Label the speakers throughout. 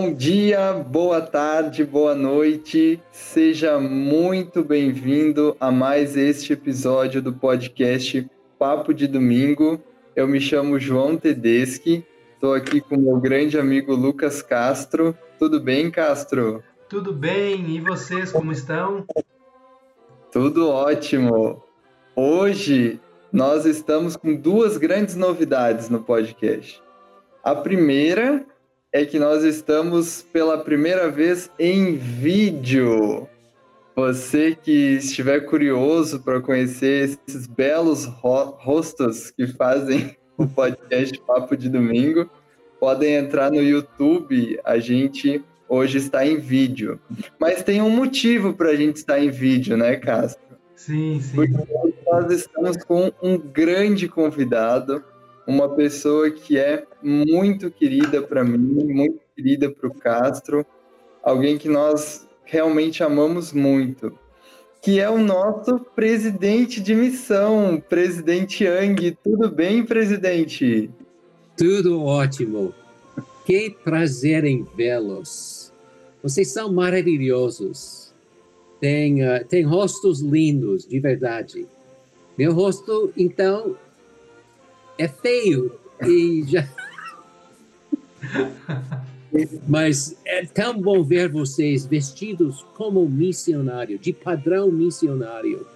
Speaker 1: Bom dia, boa tarde, boa noite. Seja muito bem-vindo a mais este episódio do podcast Papo de Domingo. Eu me chamo João Tedeschi, estou aqui com meu grande amigo Lucas Castro. Tudo bem, Castro?
Speaker 2: Tudo bem, e vocês como estão?
Speaker 1: Tudo ótimo. Hoje nós estamos com duas grandes novidades no podcast. A primeira é que nós estamos pela primeira vez em vídeo. Você que estiver curioso para conhecer esses belos ro rostos que fazem o podcast Papo de Domingo, podem entrar no YouTube. A gente hoje está em vídeo. Mas tem um motivo para a gente estar em vídeo, né, Castro?
Speaker 2: Sim, sim.
Speaker 1: Porque nós estamos com um grande convidado uma pessoa que é muito querida para mim, muito querida para o Castro, alguém que nós realmente amamos muito, que é o nosso presidente de missão, presidente Yang. Tudo bem, presidente?
Speaker 3: Tudo ótimo. Que prazer em vê-los. Vocês são maravilhosos. Tem, uh, tem rostos lindos, de verdade. Meu rosto, então, é feio e já. Mas é tão bom ver vocês vestidos como missionário, de padrão missionário.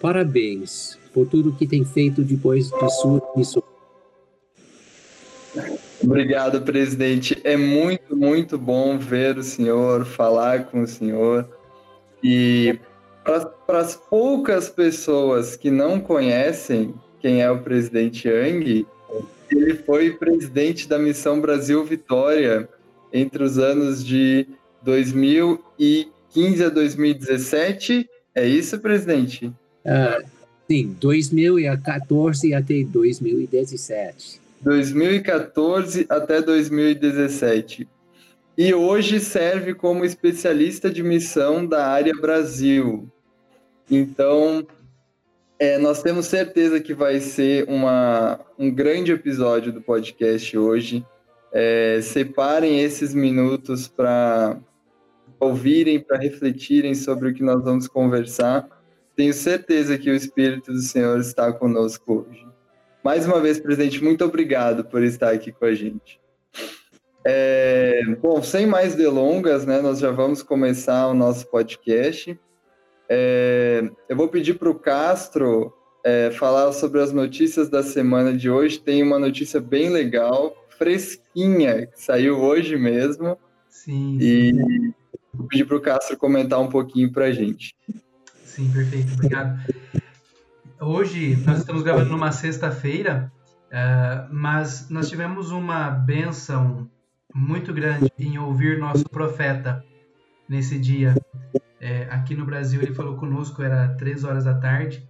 Speaker 3: Parabéns por tudo que tem feito depois de sua missão.
Speaker 1: Obrigado, presidente. É muito, muito bom ver o senhor, falar com o senhor. E para as poucas pessoas que não conhecem quem é o presidente Yang, ele foi presidente da Missão Brasil Vitória entre os anos de 2015 a 2017. É isso, presidente?
Speaker 3: Uh, sim, 2014 até 2017.
Speaker 1: 2014 até 2017. E hoje serve como especialista de missão da área Brasil. Então, é, nós temos certeza que vai ser uma, um grande episódio do podcast hoje. É, separem esses minutos para ouvirem, para refletirem sobre o que nós vamos conversar. Tenho certeza que o Espírito do Senhor está conosco hoje. Mais uma vez, presidente, muito obrigado por estar aqui com a gente. É, bom, sem mais delongas, né, nós já vamos começar o nosso podcast. É, eu vou pedir para o Castro é, falar sobre as notícias da semana de hoje. Tem uma notícia bem legal, fresquinha, que saiu hoje mesmo.
Speaker 2: Sim.
Speaker 1: E vou pedir para o Castro comentar um pouquinho para a gente.
Speaker 2: Sim, perfeito. Obrigado. Hoje nós estamos gravando numa sexta-feira, uh, mas nós tivemos uma benção muito grande em ouvir nosso profeta nesse dia. É, aqui no Brasil ele falou conosco, era três horas da tarde,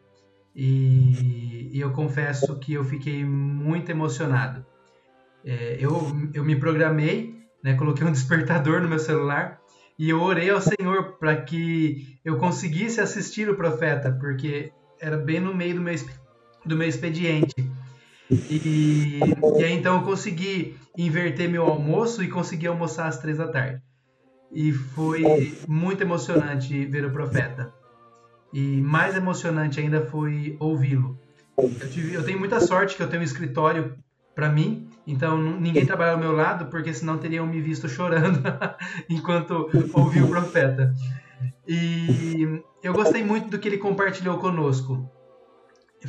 Speaker 2: e, e eu confesso que eu fiquei muito emocionado. É, eu, eu me programei, né, coloquei um despertador no meu celular e eu orei ao Senhor para que eu conseguisse assistir o profeta, porque era bem no meio do meu, do meu expediente. E, e aí então eu consegui inverter meu almoço e consegui almoçar às três da tarde e foi muito emocionante ver o profeta. E mais emocionante ainda foi ouvi-lo. Eu, eu, tenho muita sorte que eu tenho um escritório para mim, então ninguém trabalha ao meu lado, porque senão teriam me visto chorando enquanto ouvi o profeta. E eu gostei muito do que ele compartilhou conosco.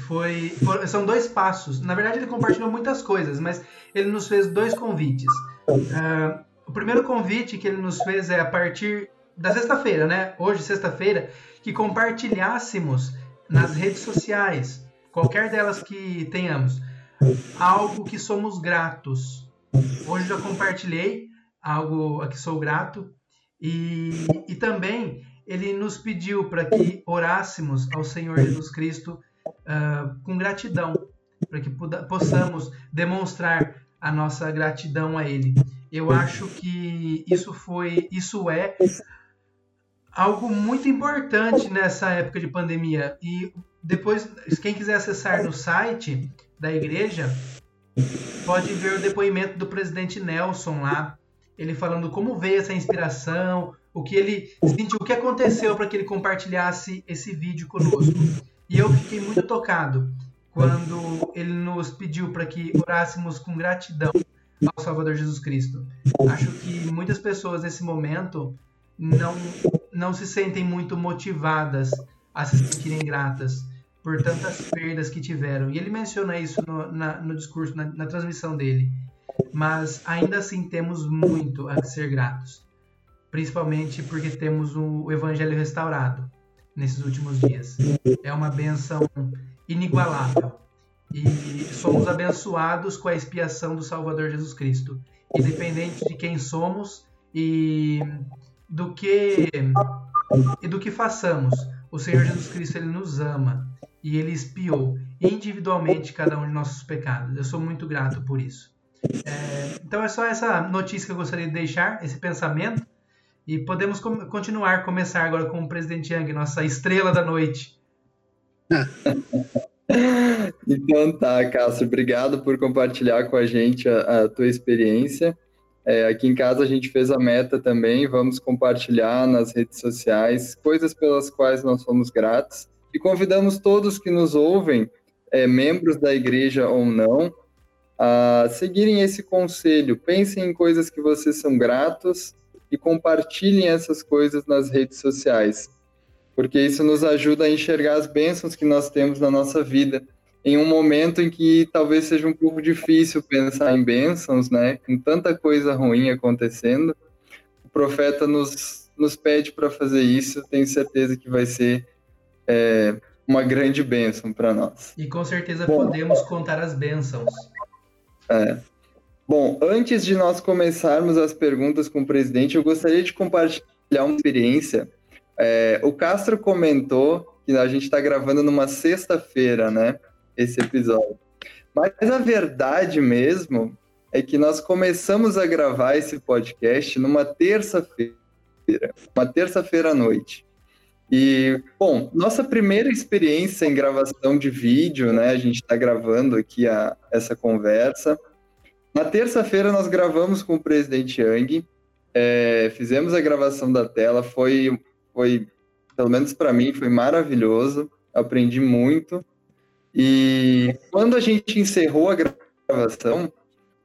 Speaker 2: Foi, foi, são dois passos. Na verdade, ele compartilhou muitas coisas, mas ele nos fez dois convites. Uh, o primeiro convite que ele nos fez é a partir da sexta-feira, né? Hoje, sexta-feira, que compartilhássemos nas redes sociais, qualquer delas que tenhamos, algo que somos gratos. Hoje já compartilhei algo a que sou grato e, e também ele nos pediu para que orássemos ao Senhor Jesus Cristo uh, com gratidão, para que possamos demonstrar a nossa gratidão a Ele. Eu acho que isso foi, isso é algo muito importante nessa época de pandemia. E depois, quem quiser acessar no site da igreja, pode ver o depoimento do presidente Nelson lá. ele falando como veio essa inspiração, o que ele sentiu, o que aconteceu para que ele compartilhasse esse vídeo conosco. E eu fiquei muito tocado quando ele nos pediu para que orássemos com gratidão ao Salvador Jesus Cristo. Acho que muitas pessoas nesse momento não não se sentem muito motivadas a se sentirem gratas por tantas perdas que tiveram. E ele menciona isso no, na, no discurso, na, na transmissão dele. Mas ainda assim temos muito a ser gratos, principalmente porque temos o Evangelho restaurado nesses últimos dias. É uma benção inigualável. E somos abençoados com a expiação do Salvador Jesus Cristo. Independente de quem somos e do que e do que façamos, o Senhor Jesus Cristo ele nos ama e ele expiou individualmente cada um de nossos pecados. Eu sou muito grato por isso. É, então é só essa notícia que eu gostaria de deixar, esse pensamento, e podemos com continuar, começar agora com o presidente Yang, nossa estrela da noite.
Speaker 1: então tá, Cássio, obrigado por compartilhar com a gente a, a tua experiência. É, aqui em casa a gente fez a meta também, vamos compartilhar nas redes sociais coisas pelas quais nós somos gratos e convidamos todos que nos ouvem, é, membros da igreja ou não, a seguirem esse conselho. Pensem em coisas que vocês são gratos e compartilhem essas coisas nas redes sociais, porque isso nos ajuda a enxergar as bênçãos que nós temos na nossa vida. Em um momento em que talvez seja um pouco difícil pensar em bênçãos, né? Com tanta coisa ruim acontecendo, o profeta nos, nos pede para fazer isso. Tenho certeza que vai ser é uma grande bênção para nós.
Speaker 2: E com certeza Bom, podemos contar as bênçãos.
Speaker 1: É. Bom, antes de nós começarmos as perguntas com o presidente, eu gostaria de compartilhar uma experiência. É, o Castro comentou que a gente está gravando numa sexta-feira, né? Esse episódio. Mas a verdade mesmo é que nós começamos a gravar esse podcast numa terça-feira, uma terça-feira à noite. E, bom, nossa primeira experiência em gravação de vídeo, né? A gente está gravando aqui a, essa conversa. Na terça-feira nós gravamos com o presidente Yang, é, fizemos a gravação da tela, foi, foi pelo menos para mim, foi maravilhoso, aprendi muito. E quando a gente encerrou a gravação,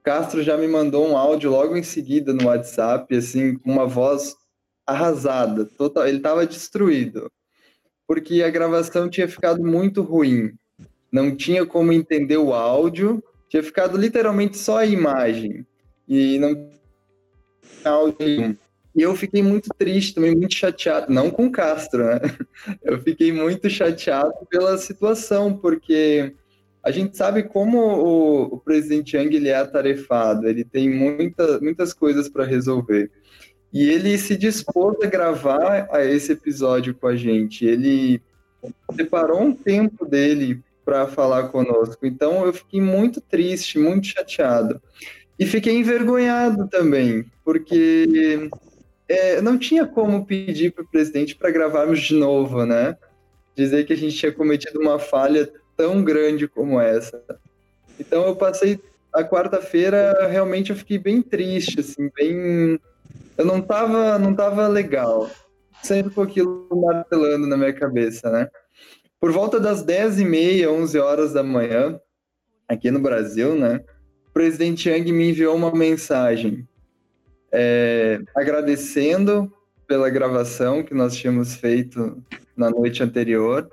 Speaker 1: Castro já me mandou um áudio logo em seguida no WhatsApp, assim, com uma voz arrasada, total, ele estava destruído, porque a gravação tinha ficado muito ruim, não tinha como entender o áudio, tinha ficado literalmente só a imagem. E não áudio E eu fiquei muito triste, também muito chateado, não com Castro, né? Eu fiquei muito chateado pela situação, porque a gente sabe como o, o presidente Yang ele é atarefado, ele tem muita, muitas coisas para resolver. E ele se dispôs a gravar esse episódio com a gente. Ele separou um tempo dele para falar conosco. Então eu fiquei muito triste, muito chateado. E fiquei envergonhado também, porque é, não tinha como pedir para o presidente para gravarmos de novo, né? Dizer que a gente tinha cometido uma falha tão grande como essa. Então eu passei a quarta-feira, realmente eu fiquei bem triste, assim, bem eu não tava, não tava legal. Sempre com aquilo martelando na minha cabeça, né? Por volta das 10 e meia, 11 horas da manhã, aqui no Brasil, né? O presidente Yang me enviou uma mensagem é, agradecendo pela gravação que nós tínhamos feito na noite anterior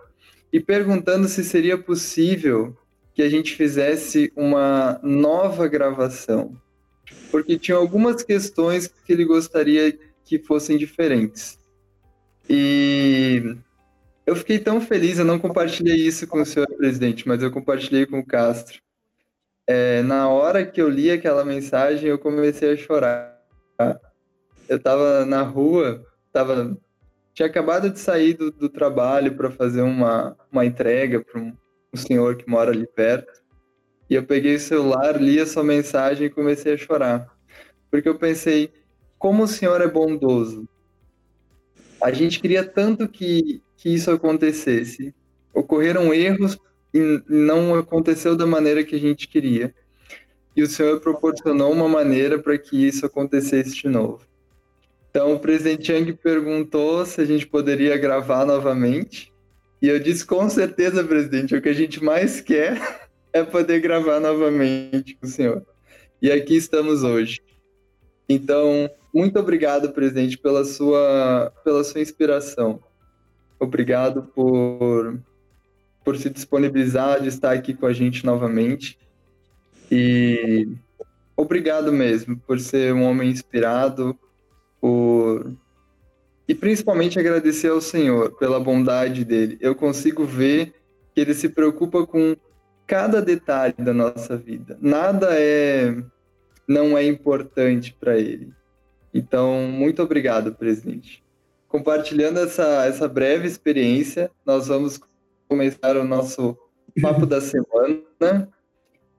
Speaker 1: e perguntando se seria possível que a gente fizesse uma nova gravação porque tinha algumas questões que ele gostaria que fossem diferentes. E eu fiquei tão feliz, eu não compartilhei isso com o senhor presidente, mas eu compartilhei com o Castro. É, na hora que eu li aquela mensagem, eu comecei a chorar. Eu estava na rua, tava, tinha acabado de sair do, do trabalho para fazer uma, uma entrega para um, um senhor que mora ali perto. E eu peguei o celular, li a sua mensagem e comecei a chorar. Porque eu pensei, como o Senhor é bondoso. A gente queria tanto que, que isso acontecesse. Ocorreram erros e não aconteceu da maneira que a gente queria. E o Senhor proporcionou uma maneira para que isso acontecesse de novo. Então, o presidente Yang perguntou se a gente poderia gravar novamente. E eu disse, com certeza, presidente, o que a gente mais quer é poder gravar novamente com o senhor. E aqui estamos hoje. Então, muito obrigado, presidente, pela sua, pela sua inspiração. Obrigado por, por se disponibilizar de estar aqui com a gente novamente. E obrigado mesmo por ser um homem inspirado, por e principalmente agradecer ao Senhor pela bondade dele. Eu consigo ver que ele se preocupa com cada detalhe da nossa vida. Nada é não é importante para ele. Então, muito obrigado, presidente. Compartilhando essa, essa breve experiência, nós vamos começar o nosso papo da semana.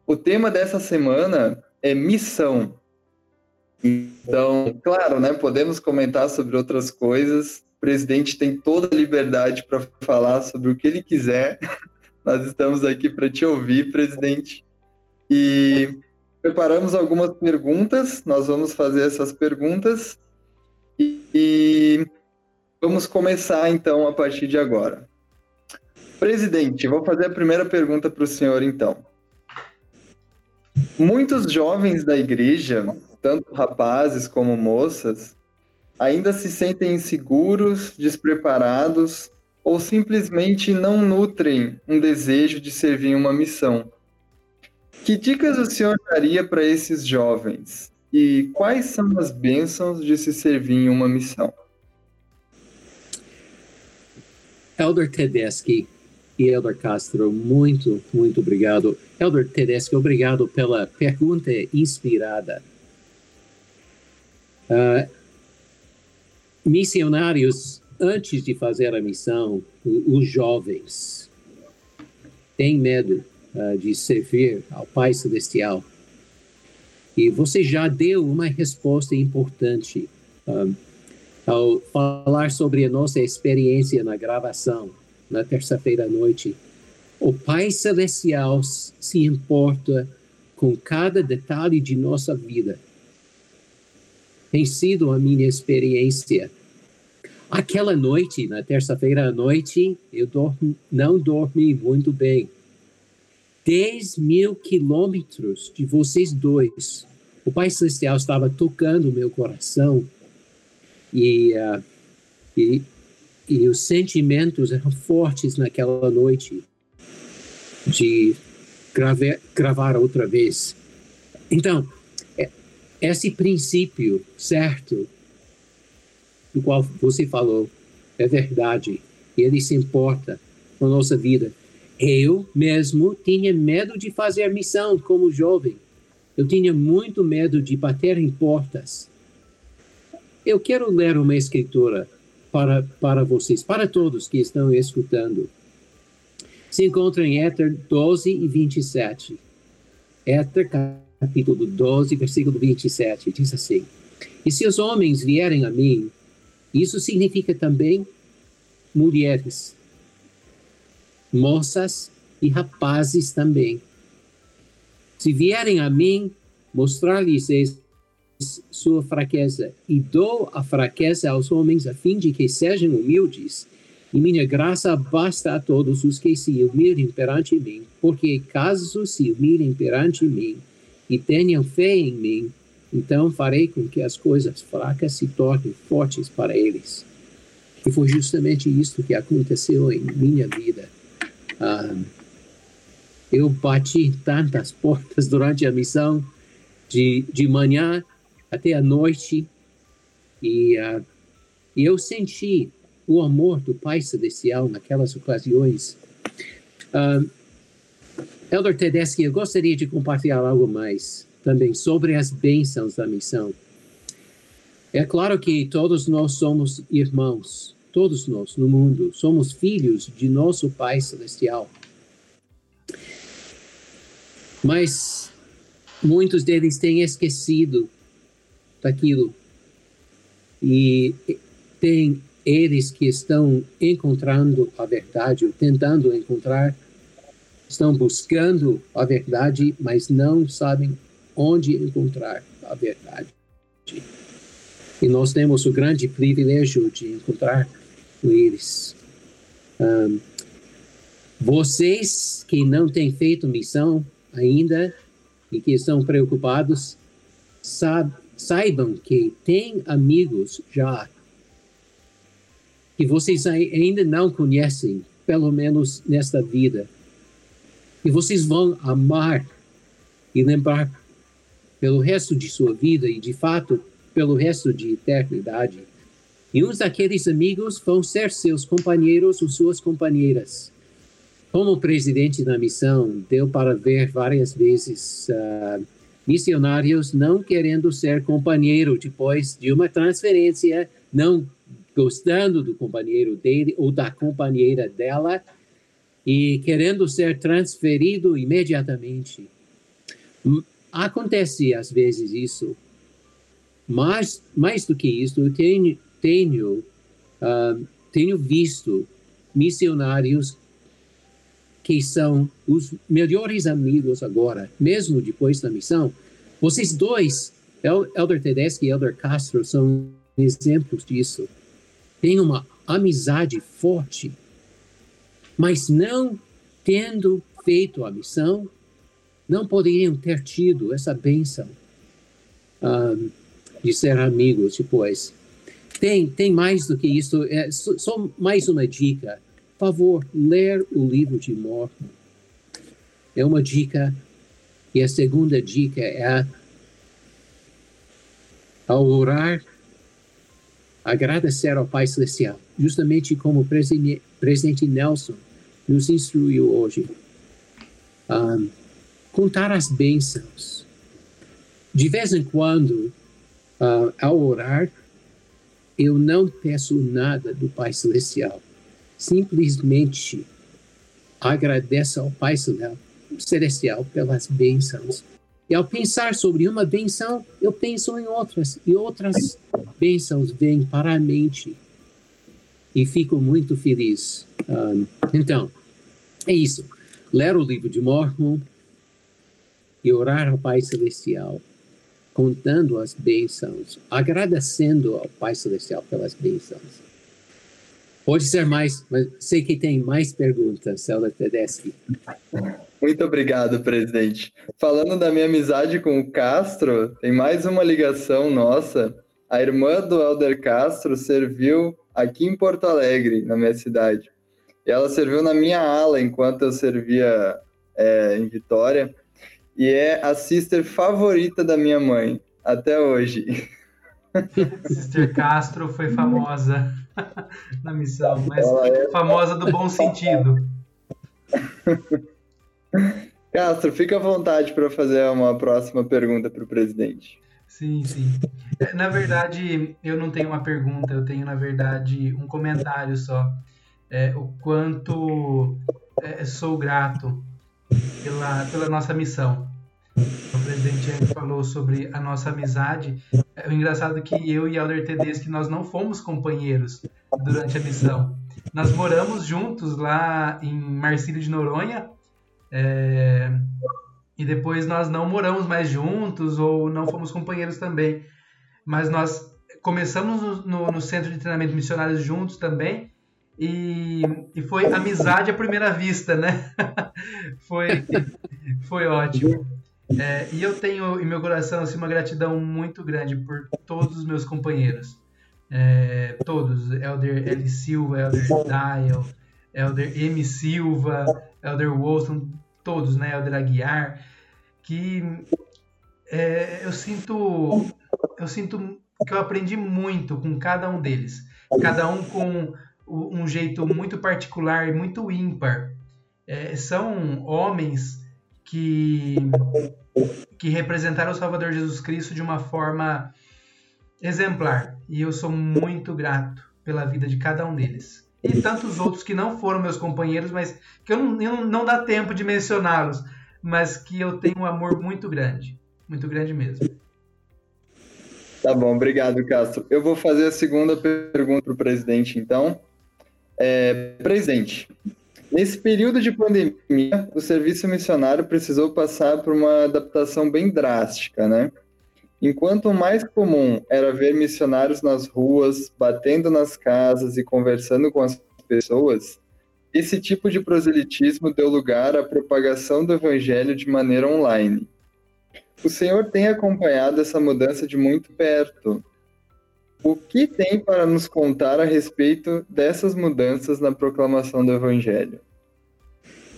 Speaker 1: O tema dessa semana é missão. Então, claro, né, podemos comentar sobre outras coisas. O presidente tem toda a liberdade para falar sobre o que ele quiser. Nós estamos aqui para te ouvir, presidente. E preparamos algumas perguntas, nós vamos fazer essas perguntas e, e vamos começar então a partir de agora. Presidente, vou fazer a primeira pergunta para o senhor então. Muitos jovens da igreja tanto rapazes como moças, ainda se sentem inseguros, despreparados ou simplesmente não nutrem um desejo de servir uma missão. Que dicas o senhor daria para esses jovens? E quais são as bênçãos de se servir em uma missão?
Speaker 3: Elder Tedeschi e Elder Castro, muito, muito obrigado. Elder Tedeschi, obrigado pela pergunta inspirada. Uh, missionários, antes de fazer a missão, os jovens têm medo uh, de servir ao Pai Celestial. E você já deu uma resposta importante um, ah, ao falar sobre a nossa experiência na gravação na terça-feira à noite. O Pai Celestial se importa com cada detalhe de nossa vida tem sido a minha experiência. Aquela noite, na terça-feira à noite, eu dormi, não dormi muito bem. 10 mil quilômetros de vocês dois. O Pai Celestial estava tocando meu coração e, uh, e, e os sentimentos eram fortes naquela noite de gravar, gravar outra vez. Então, esse princípio certo do qual você falou é verdade e ele se importa com a nossa vida. Eu mesmo tinha medo de fazer missão como jovem. Eu tinha muito medo de bater em portas. Eu quero ler uma escritura para, para vocês, para todos que estão escutando. Se encontra em Éter 12 e 27. Éter capítulo 12, versículo 27, diz assim: E se os homens vierem a mim, isso significa também mulheres, moças e rapazes também. Se vierem a mim, mostrar-lhes sua fraqueza, e dou a fraqueza aos homens a fim de que sejam humildes, e minha graça basta a todos os que se humilhem perante mim, porque caso se humilhem perante mim, e tenham fé em mim, então farei com que as coisas fracas se tornem fortes para eles. E foi justamente isso que aconteceu em minha vida. Ah, eu bati tantas portas durante a missão, de, de manhã até a noite, e, uh, e eu senti o amor do Pai Celestial naquelas ocasiões. Uh, Elder Tedeschi, eu gostaria de compartilhar algo mais também sobre as bênçãos da missão. É claro que todos nós somos irmãos, todos nós no mundo somos filhos de nosso Pai Celestial. Mas muitos deles têm esquecido daquilo. E tem eles que estão encontrando a verdade, ou tentando encontrar estão buscando a verdade, mas não sabem onde encontrar a verdade. E nós temos o grande privilégio de encontrar com eles. Um, vocês que não têm feito missão ainda e que estão preocupados, saibam que tem amigos já que vocês ainda não conhecem, pelo menos nesta vida. E vocês vão amar e lembrar pelo resto de sua vida e, de fato, pelo resto de eternidade. E uns daqueles amigos vão ser seus companheiros ou suas companheiras. Como presidente da missão, deu para ver várias vezes uh, missionários não querendo ser companheiro depois de uma transferência, não gostando do companheiro dele ou da companheira dela e querendo ser transferido imediatamente. Acontece às vezes isso, mas mais do que isso, eu tenho tenho uh, tenho visto missionários que são os melhores amigos agora, mesmo depois da missão. Vocês dois, Elder Tedeschi e Elder Castro, são exemplos disso têm uma amizade forte, mas não tendo feito a missão, não poderiam ter tido essa bênção um, de ser amigos depois. Tem, tem mais do que isso, é, só mais uma dica. Favor, ler o livro de Mormon. É uma dica. E a segunda dica é ao orar agradecer ao Pai Celestial, justamente como o presidente Nelson nos instruiu hoje. Um, contar as bênçãos. De vez em quando, uh, ao orar, eu não peço nada do Pai Celestial. Simplesmente agradeço ao Pai Celestial pelas bênçãos e ao pensar sobre uma benção, eu penso em outras, e outras bênçãos vêm para a mente. E fico muito feliz. Um, então, é isso. Ler o livro de Mormon e orar ao Pai Celestial, contando as bênçãos, agradecendo ao Pai Celestial pelas bênçãos. Pode ser mais, mas sei que tem mais perguntas, Celda Tedeschi.
Speaker 1: Muito obrigado, presidente. Falando da minha amizade com o Castro, tem mais uma ligação nossa. A irmã do Elder Castro serviu aqui em Porto Alegre, na minha cidade. E ela serviu na minha ala enquanto eu servia é, em Vitória. E é a sister favorita da minha mãe, até hoje.
Speaker 2: Sister Castro foi famosa na missão, mas é... famosa do bom sentido.
Speaker 1: Castro, fica à vontade para fazer uma próxima pergunta para o presidente.
Speaker 2: Sim, sim. Na verdade, eu não tenho uma pergunta, eu tenho, na verdade, um comentário só. É, o quanto é, sou grato pela, pela nossa missão. Presidente falou sobre a nossa amizade. É, engraçado é que eu e Alder Tedeschi, nós não fomos companheiros durante a missão. Nós moramos juntos lá em Marcílio de Noronha, é, e depois nós não moramos mais juntos ou não fomos companheiros também. Mas nós começamos no, no, no centro de treinamento missionários juntos também. E, e, foi amizade à primeira vista, né? foi, foi ótimo. É, e eu tenho em meu coração assim, uma gratidão muito grande por todos os meus companheiros. É, todos, Elder L. Silva, Elder Dial, Elder M. Silva, Elder Wilson, todos, né, Elder Aguiar, que é, eu sinto eu sinto que eu aprendi muito com cada um deles, cada um com um jeito muito particular e muito ímpar. É, são homens que, que representaram o Salvador Jesus Cristo de uma forma exemplar. E eu sou muito grato pela vida de cada um deles. E tantos outros que não foram meus companheiros, mas que eu não, eu não dá tempo de mencioná-los, mas que eu tenho um amor muito grande. Muito grande mesmo.
Speaker 1: Tá bom, obrigado, Castro. Eu vou fazer a segunda pergunta para o presidente, então. É, presidente, Nesse período de pandemia, o serviço missionário precisou passar por uma adaptação bem drástica, né? Enquanto o mais comum era ver missionários nas ruas, batendo nas casas e conversando com as pessoas, esse tipo de proselitismo deu lugar à propagação do evangelho de maneira online. O Senhor tem acompanhado essa mudança de muito perto. O que tem para nos contar a respeito dessas mudanças na proclamação do evangelho?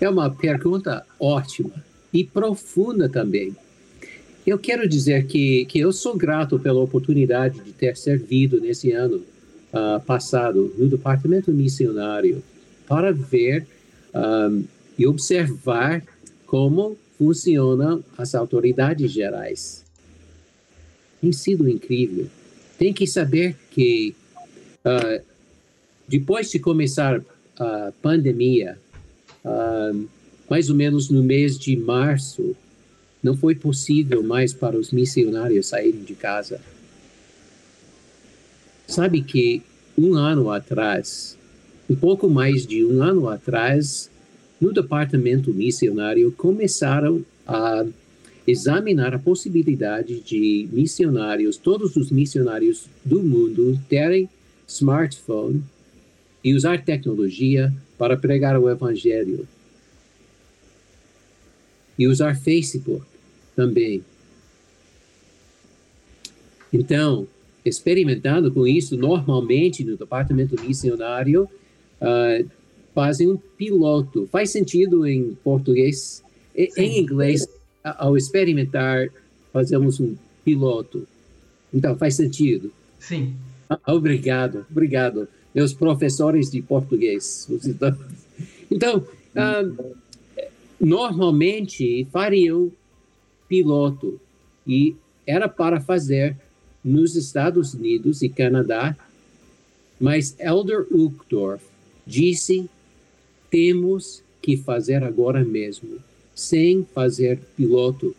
Speaker 3: É uma pergunta ótima e profunda também. Eu quero dizer que, que eu sou grato pela oportunidade de ter servido nesse ano uh, passado no departamento missionário para ver um, e observar como funcionam as autoridades gerais. Tem sido incrível. Tem que saber que uh, depois de começar a pandemia, uh, mais ou menos no mês de março, não foi possível mais para os missionários saírem de casa. Sabe que um ano atrás, um pouco mais de um ano atrás, no departamento missionário começaram a examinar a possibilidade de missionários, todos os missionários do mundo, terem smartphone e usar tecnologia para pregar o evangelho. E usar Facebook também. Então, experimentando com isso, normalmente no departamento missionário, uh, fazem um piloto. Faz sentido em português? Sim. Em inglês, ao experimentar, fazemos um piloto. Então, faz sentido?
Speaker 2: Sim.
Speaker 3: Ah, obrigado, obrigado. Meus professores de português. Então, uh, normalmente fariam piloto e era para fazer nos Estados Unidos e Canadá, mas Elder Uchtdorf disse: temos que fazer agora mesmo, sem fazer piloto.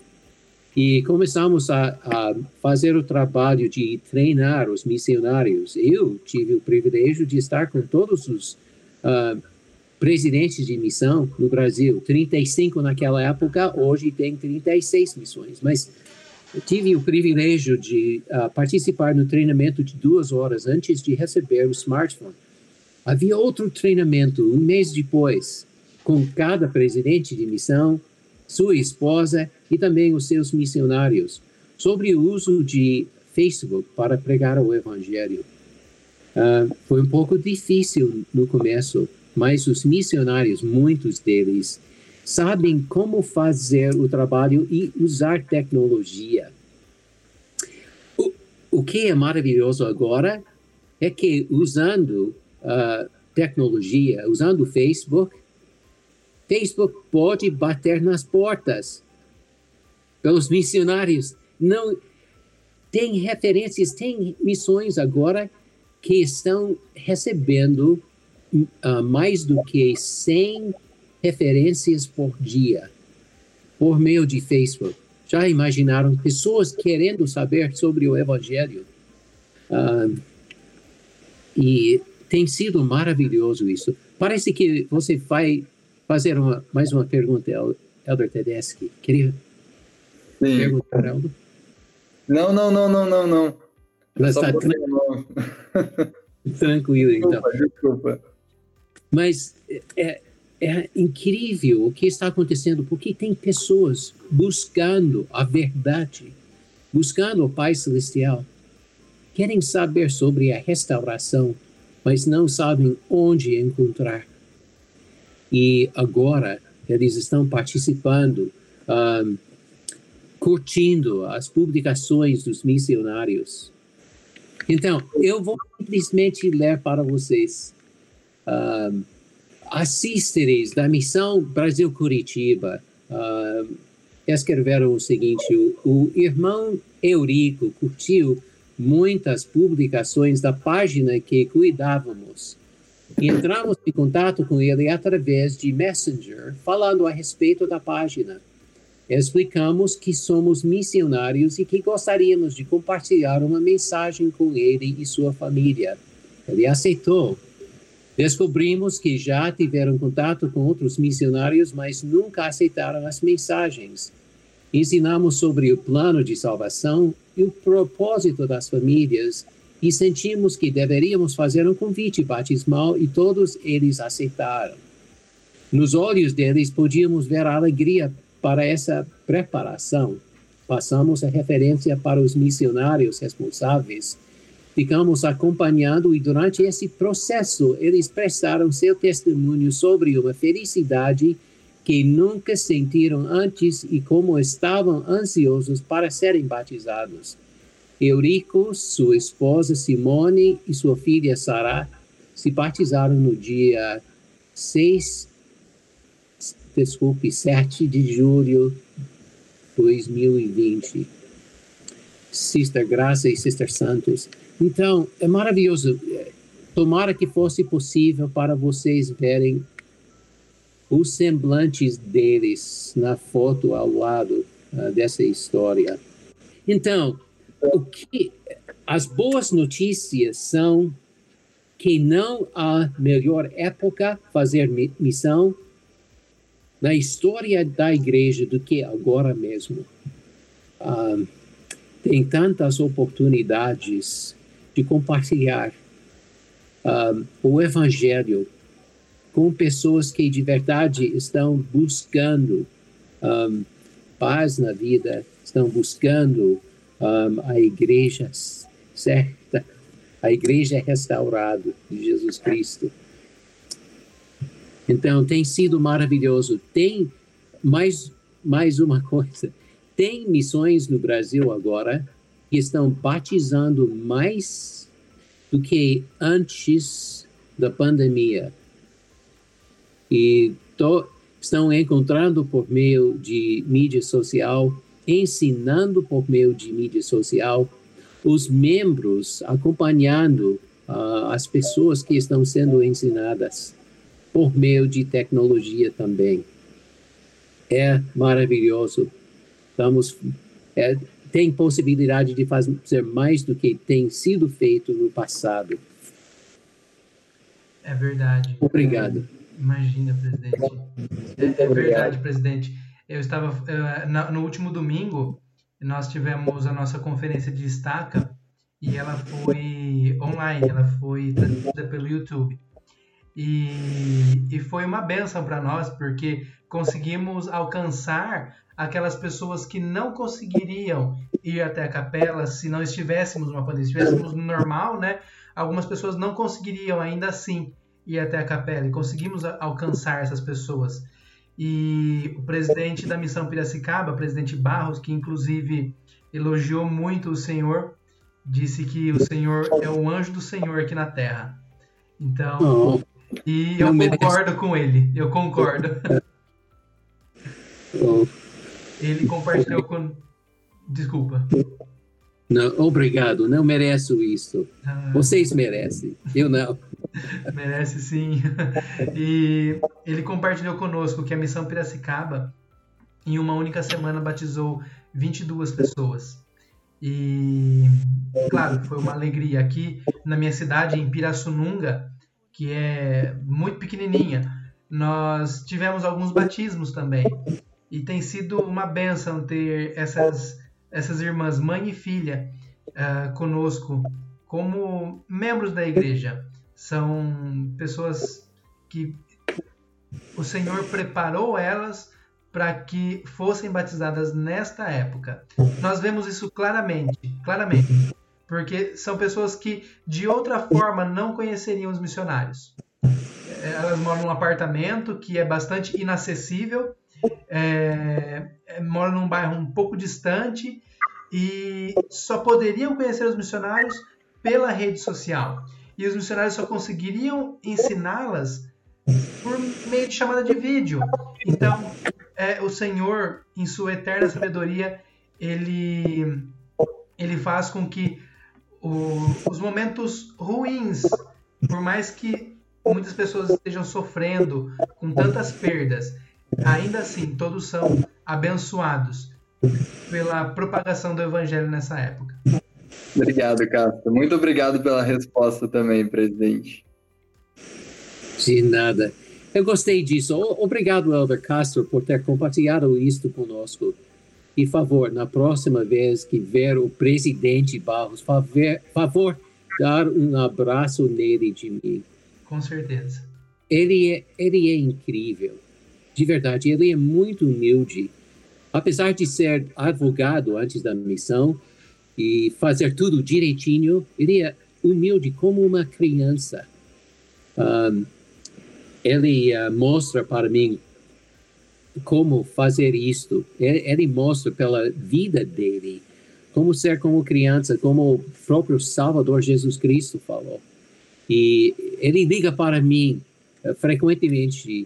Speaker 3: E começamos a, a, fazer o trabalho de treinar os missionários. Eu tive o privilégio de estar com todos os uh, presidentes de missão no Brasil, 35 naquela época, hoje tem 36 missões. Mas tive o privilégio de uh, participar no treinamento de duas horas antes de receber o smartphone. Havia outro treinamento um mês depois, com cada presidente de missão, sua esposa e também os seus missionários, sobre o uso de Facebook para pregar o Evangelho. Uh, foi um pouco difícil no começo, mas os missionários, muitos deles, sabem como fazer o trabalho e usar tecnologia. O, o que é maravilhoso agora é que, usando uh, tecnologia, usando Facebook, Facebook pode bater nas portas pelos missionários. Não tem referências, tem missões agora que estão recebendo uh, mais do que 100 referências por dia por meio de Facebook. Já imaginaram pessoas querendo saber sobre o Evangelho? Uh, e tem sido maravilhoso isso. Parece que você vai fazer uma, mais uma pergunta, Elder Tedeschi. Queria Sim. perguntar, Elder?
Speaker 1: Não, não, não, não, não, não.
Speaker 3: Mas está tranquilo. tranquilo, então.
Speaker 1: Desculpa, desculpa.
Speaker 3: Mas é, é incrível o que está acontecendo, porque tem pessoas buscando a verdade, buscando o Pai Celestial, querem saber sobre a restauração, mas não sabem onde encontrar. E agora eles estão participando, um, curtindo as publicações dos missionários. Então, eu vou simplesmente ler para vocês uh, assísteres da Missão Brasil Curitiba uh, escreveram o seguinte: o, o irmão Eurico curtiu muitas publicações da página que cuidávamos. Entramos em contato com ele através de Messenger, falando a respeito da página. Explicamos que somos missionários e que gostaríamos de compartilhar uma mensagem com ele e sua família. Ele aceitou Descobrimos que já tiveram contato com outros missionários, mas nunca aceitaram as mensagens. Ensinamos sobre o plano de salvação e o propósito das famílias e sentimos que deveríamos fazer um convite batismal e todos eles aceitaram. Nos olhos deles podíamos ver a alegria para essa preparação. Passamos a referência para os missionários responsáveis. Ficamos acompanhando e durante esse processo eles prestaram seu testemunho sobre uma felicidade que nunca sentiram antes e como estavam ansiosos para serem batizados. Eurico, sua esposa Simone e sua filha Sara se batizaram no dia 6, desculpe, 7 de julho de 2020. Sister Graça e Sister Santos. Então, é maravilhoso. Tomara que fosse possível para vocês verem os semblantes deles na foto ao lado uh, dessa história. Então, o que as boas notícias são que não há melhor época fazer missão na história da igreja do que agora mesmo. Um, tem tantas oportunidades de compartilhar um, o evangelho com pessoas que de verdade estão buscando um, paz na vida, estão buscando um, a igreja certa, a igreja restaurada de Jesus Cristo. Então, tem sido maravilhoso. Tem mais, mais uma coisa: tem missões no Brasil agora que estão batizando mais do que antes da pandemia. E estão encontrando por meio de mídia social ensinando por meio de mídia social, os membros acompanhando uh, as pessoas que estão sendo ensinadas por meio de tecnologia também. É maravilhoso. Estamos, é, tem possibilidade de fazer mais do que tem sido feito no passado.
Speaker 2: É verdade.
Speaker 3: Obrigado.
Speaker 2: Imagina, presidente. É, é verdade, presidente. Eu estava no último domingo nós tivemos a nossa conferência de estaca e ela foi online, ela foi transmitida pelo YouTube. E, e foi uma benção para nós, porque conseguimos alcançar aquelas pessoas que não conseguiriam ir até a capela se não estivéssemos numa pandemia, se estivéssemos no normal, né? Algumas pessoas não conseguiriam ainda assim ir até a capela e conseguimos alcançar essas pessoas. E o presidente da missão Piracicaba, presidente Barros, que inclusive elogiou muito o Senhor, disse que o Senhor é o anjo do Senhor aqui na Terra. Então, e eu concordo com ele, eu concordo. Ele compartilhou com. Desculpa.
Speaker 3: Não, obrigado, não mereço isso. Ah. Vocês merecem, eu não.
Speaker 2: Merece sim. E ele compartilhou conosco que a missão Piracicaba, em uma única semana, batizou 22 pessoas. E, claro, foi uma alegria. Aqui na minha cidade, em Pirassununga, que é muito pequenininha, nós tivemos alguns batismos também. E tem sido uma benção ter essas essas irmãs, mãe e filha, uh, conosco como membros da igreja. São pessoas que o Senhor preparou elas para que fossem batizadas nesta época. Nós vemos isso claramente, claramente, porque são pessoas que de outra forma não conheceriam os missionários. Elas moram num apartamento que é bastante inacessível é, é, moram num bairro um pouco distante e só poderiam conhecer os missionários pela rede social. E os missionários só conseguiriam ensiná-las por meio de chamada de vídeo. Então, é, o Senhor, em sua eterna sabedoria, ele, ele faz com que o, os momentos ruins, por mais que muitas pessoas estejam sofrendo com tantas perdas, ainda assim todos são abençoados pela propagação do evangelho nessa época.
Speaker 1: Obrigado, Castro. Muito obrigado pela resposta também, presidente.
Speaker 3: De nada. Eu gostei disso. Obrigado, Elder Castro, por ter compartilhado isto conosco. E favor, na próxima vez que ver o presidente Barros, favor, favor dar um abraço nele de mim.
Speaker 2: Com certeza.
Speaker 3: Ele é, ele é incrível. De verdade, ele é muito humilde. Apesar de ser advogado antes da missão e fazer tudo direitinho, ele é humilde como uma criança. Um, ele uh, mostra para mim como fazer isto. Ele, ele, mostra pela vida dele como ser como criança, como o próprio Salvador Jesus Cristo falou. E ele liga para mim uh, frequentemente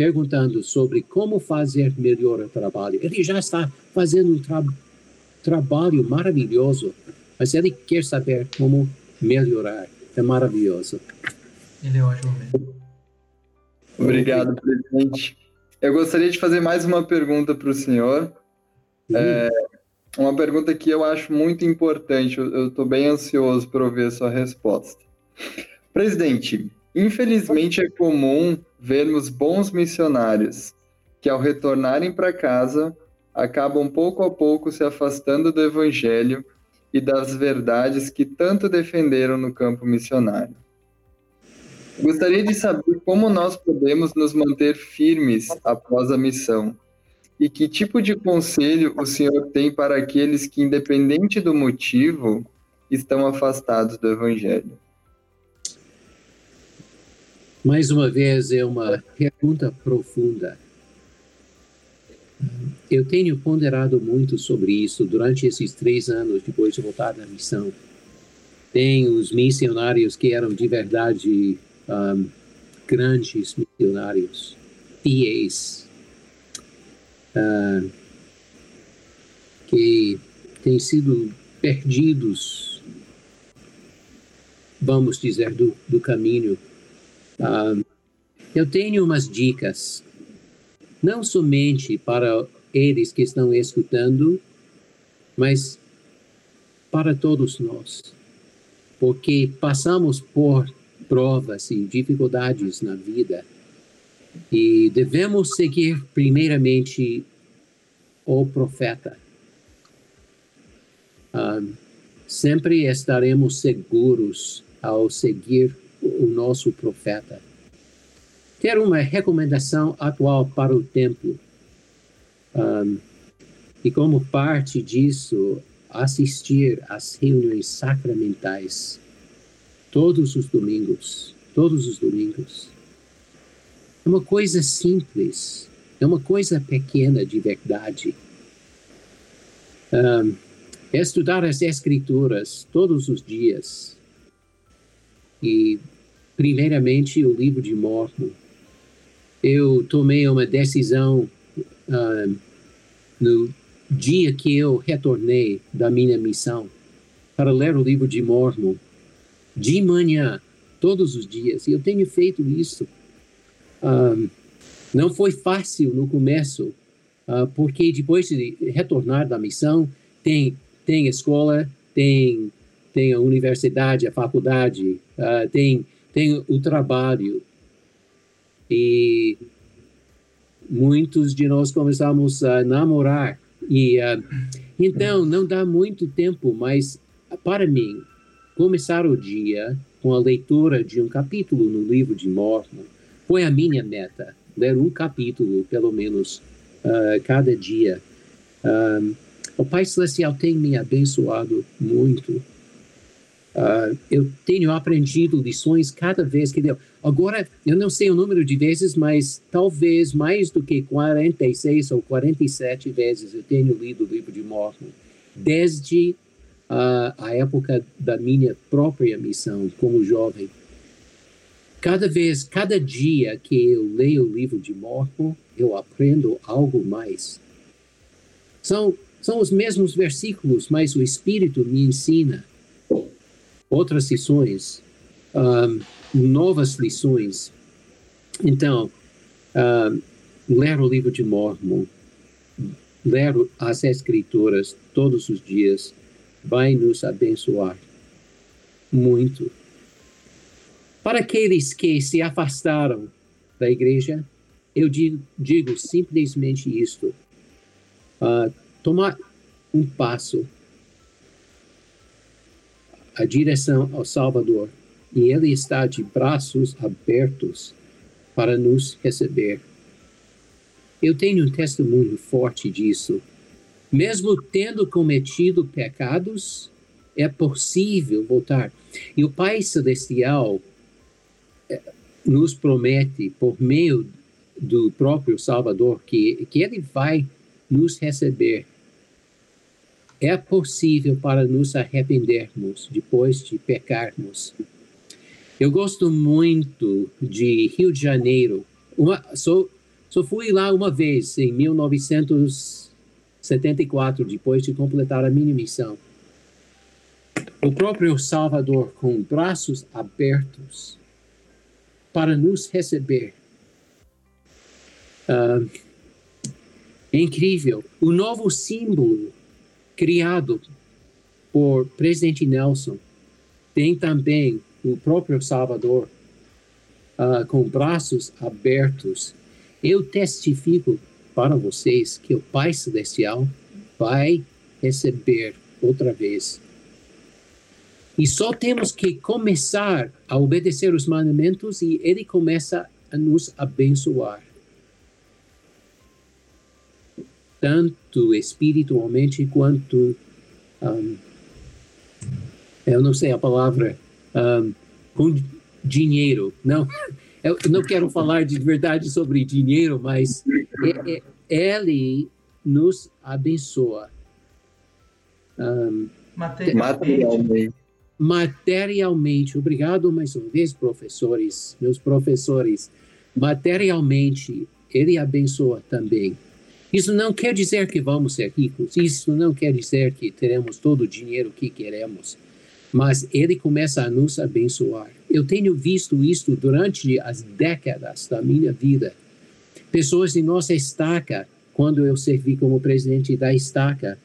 Speaker 3: perguntando sobre como fazer melhor o trabalho. Ele já está fazendo um tra trabalho maravilhoso, mas ele quer saber como melhorar. É maravilhoso.
Speaker 2: Ele é ótimo mesmo.
Speaker 1: Obrigado, presidente. Eu gostaria de fazer mais uma pergunta para o senhor. É, uma pergunta que eu acho muito importante. Eu estou bem ansioso para ouvir a sua resposta. Presidente, infelizmente é comum vermos bons missionários que, ao retornarem para casa, acabam pouco a pouco se afastando do evangelho e das verdades que tanto defenderam no campo missionário. Gostaria de saber como nós podemos nos manter firmes após a missão e que tipo de conselho o senhor tem para aqueles que, independente do motivo, estão afastados do Evangelho.
Speaker 3: Mais uma vez, é uma pergunta profunda. Eu tenho ponderado muito sobre isso durante esses três anos depois de voltar da missão. Tem os missionários que eram de verdade um, grandes missionários, fiéis, uh, que têm sido perdidos, vamos dizer, do, do caminho. Um, eu tenho umas dicas, não somente para eles que estão escutando, mas para todos nós, porque passamos por provas e dificuldades na vida. E devemos seguir, primeiramente, o profeta. Um, sempre estaremos seguros ao seguir o nosso profeta. Ter uma recomendação atual para o templo. Um, e como parte disso, assistir às reuniões sacramentais todos os domingos, todos os domingos. É uma coisa simples, é uma coisa pequena de verdade. Um, estudar as Escrituras todos os dias. E, primeiramente, o livro de Mormon. Eu tomei uma decisão um, no dia que eu retornei da minha missão para ler o livro de Mormon de manhã, todos os dias. E eu tenho feito isso. Um, não foi fácil no começo, uh, porque depois de retornar da missão, tem, tem escola, tem, tem a universidade, a faculdade, uh, tem, tem o trabalho. E muitos de nós começamos a namorar. E uh, então não dá muito tempo, mas para mim Começar o dia com a leitura de um capítulo no livro de Mormon foi a minha meta, ler um capítulo, pelo menos, uh, cada dia. Um, o Pai Celestial tem me abençoado muito. Uh, eu tenho aprendido lições cada vez que deu. Agora, eu não sei o número de vezes, mas talvez mais do que 46 ou 47 vezes eu tenho lido o livro de Mormon, desde a, a época da minha própria missão como jovem. Cada vez, cada dia que eu leio o livro de Mormon, eu aprendo algo mais. São, são os mesmos versículos, mas o Espírito me ensina outras lições, um, novas lições. Então, um, ler o livro de Mormon, ler as Escrituras todos os dias, vai nos abençoar muito. Para aqueles que se afastaram da igreja, eu digo, digo simplesmente isto: uh, tomar um passo a direção ao Salvador e Ele está de braços abertos para nos receber. Eu tenho um testemunho forte disso. Mesmo tendo cometido pecados, é possível voltar. E o Pai Celestial eh, nos promete, por meio do próprio Salvador, que, que Ele vai nos receber é possível para nos arrependermos depois de pecarmos. Eu gosto muito de Rio de Janeiro. Uma, só, só fui lá uma vez, em 1974, depois de completar a minha missão. O próprio Salvador, com braços abertos para nos receber. Uh, é incrível. O novo símbolo criado por presidente Nelson, tem também o próprio Salvador uh, com braços abertos. Eu testifico para vocês que o Pai Celestial vai receber outra vez. E só temos que começar a obedecer os mandamentos e Ele começa a nos abençoar. Tanto espiritualmente quanto um, eu não sei a palavra um, com dinheiro. Não eu não quero falar de verdade sobre dinheiro mas é, é, ele nos abençoa.
Speaker 2: Um, materialmente.
Speaker 3: Materialmente. Obrigado mais uma vez professores meus professores. Materialmente ele abençoa também isso não quer dizer que vamos ser ricos, isso não quer dizer que teremos todo o dinheiro que queremos, mas ele começa a nos abençoar. Eu tenho visto isso durante as décadas da minha vida. Pessoas de nossa estaca, quando eu servi como presidente da estaca,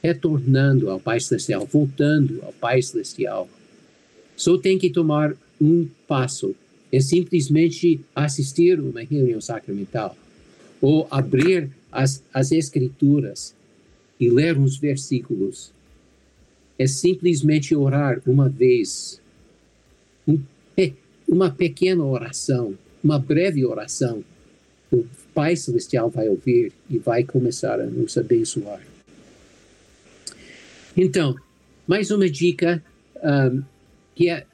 Speaker 3: retornando ao Pai Celestial, voltando ao Pai Celestial. Só tem que tomar um passo. É simplesmente assistir uma reunião sacramental ou abrir as, as Escrituras e ler uns versículos. É simplesmente orar uma vez, um, uma pequena oração, uma breve oração. O Pai Celestial vai ouvir e vai começar a nos abençoar. Então, mais uma dica um, que é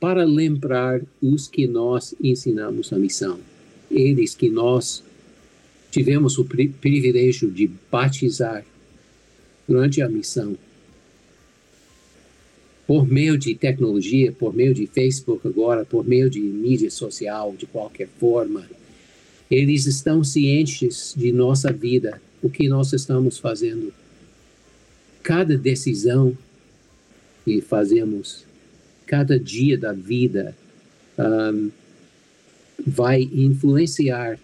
Speaker 3: para lembrar os que nós ensinamos a missão, eles que nós tivemos o pri privilégio de batizar durante a missão. Por meio de tecnologia, por meio de Facebook agora, por meio de mídia social, de qualquer forma, eles estão cientes de nossa vida, o que nós estamos fazendo. Cada decisão que fazemos, cada dia da vida, um, vai influenciar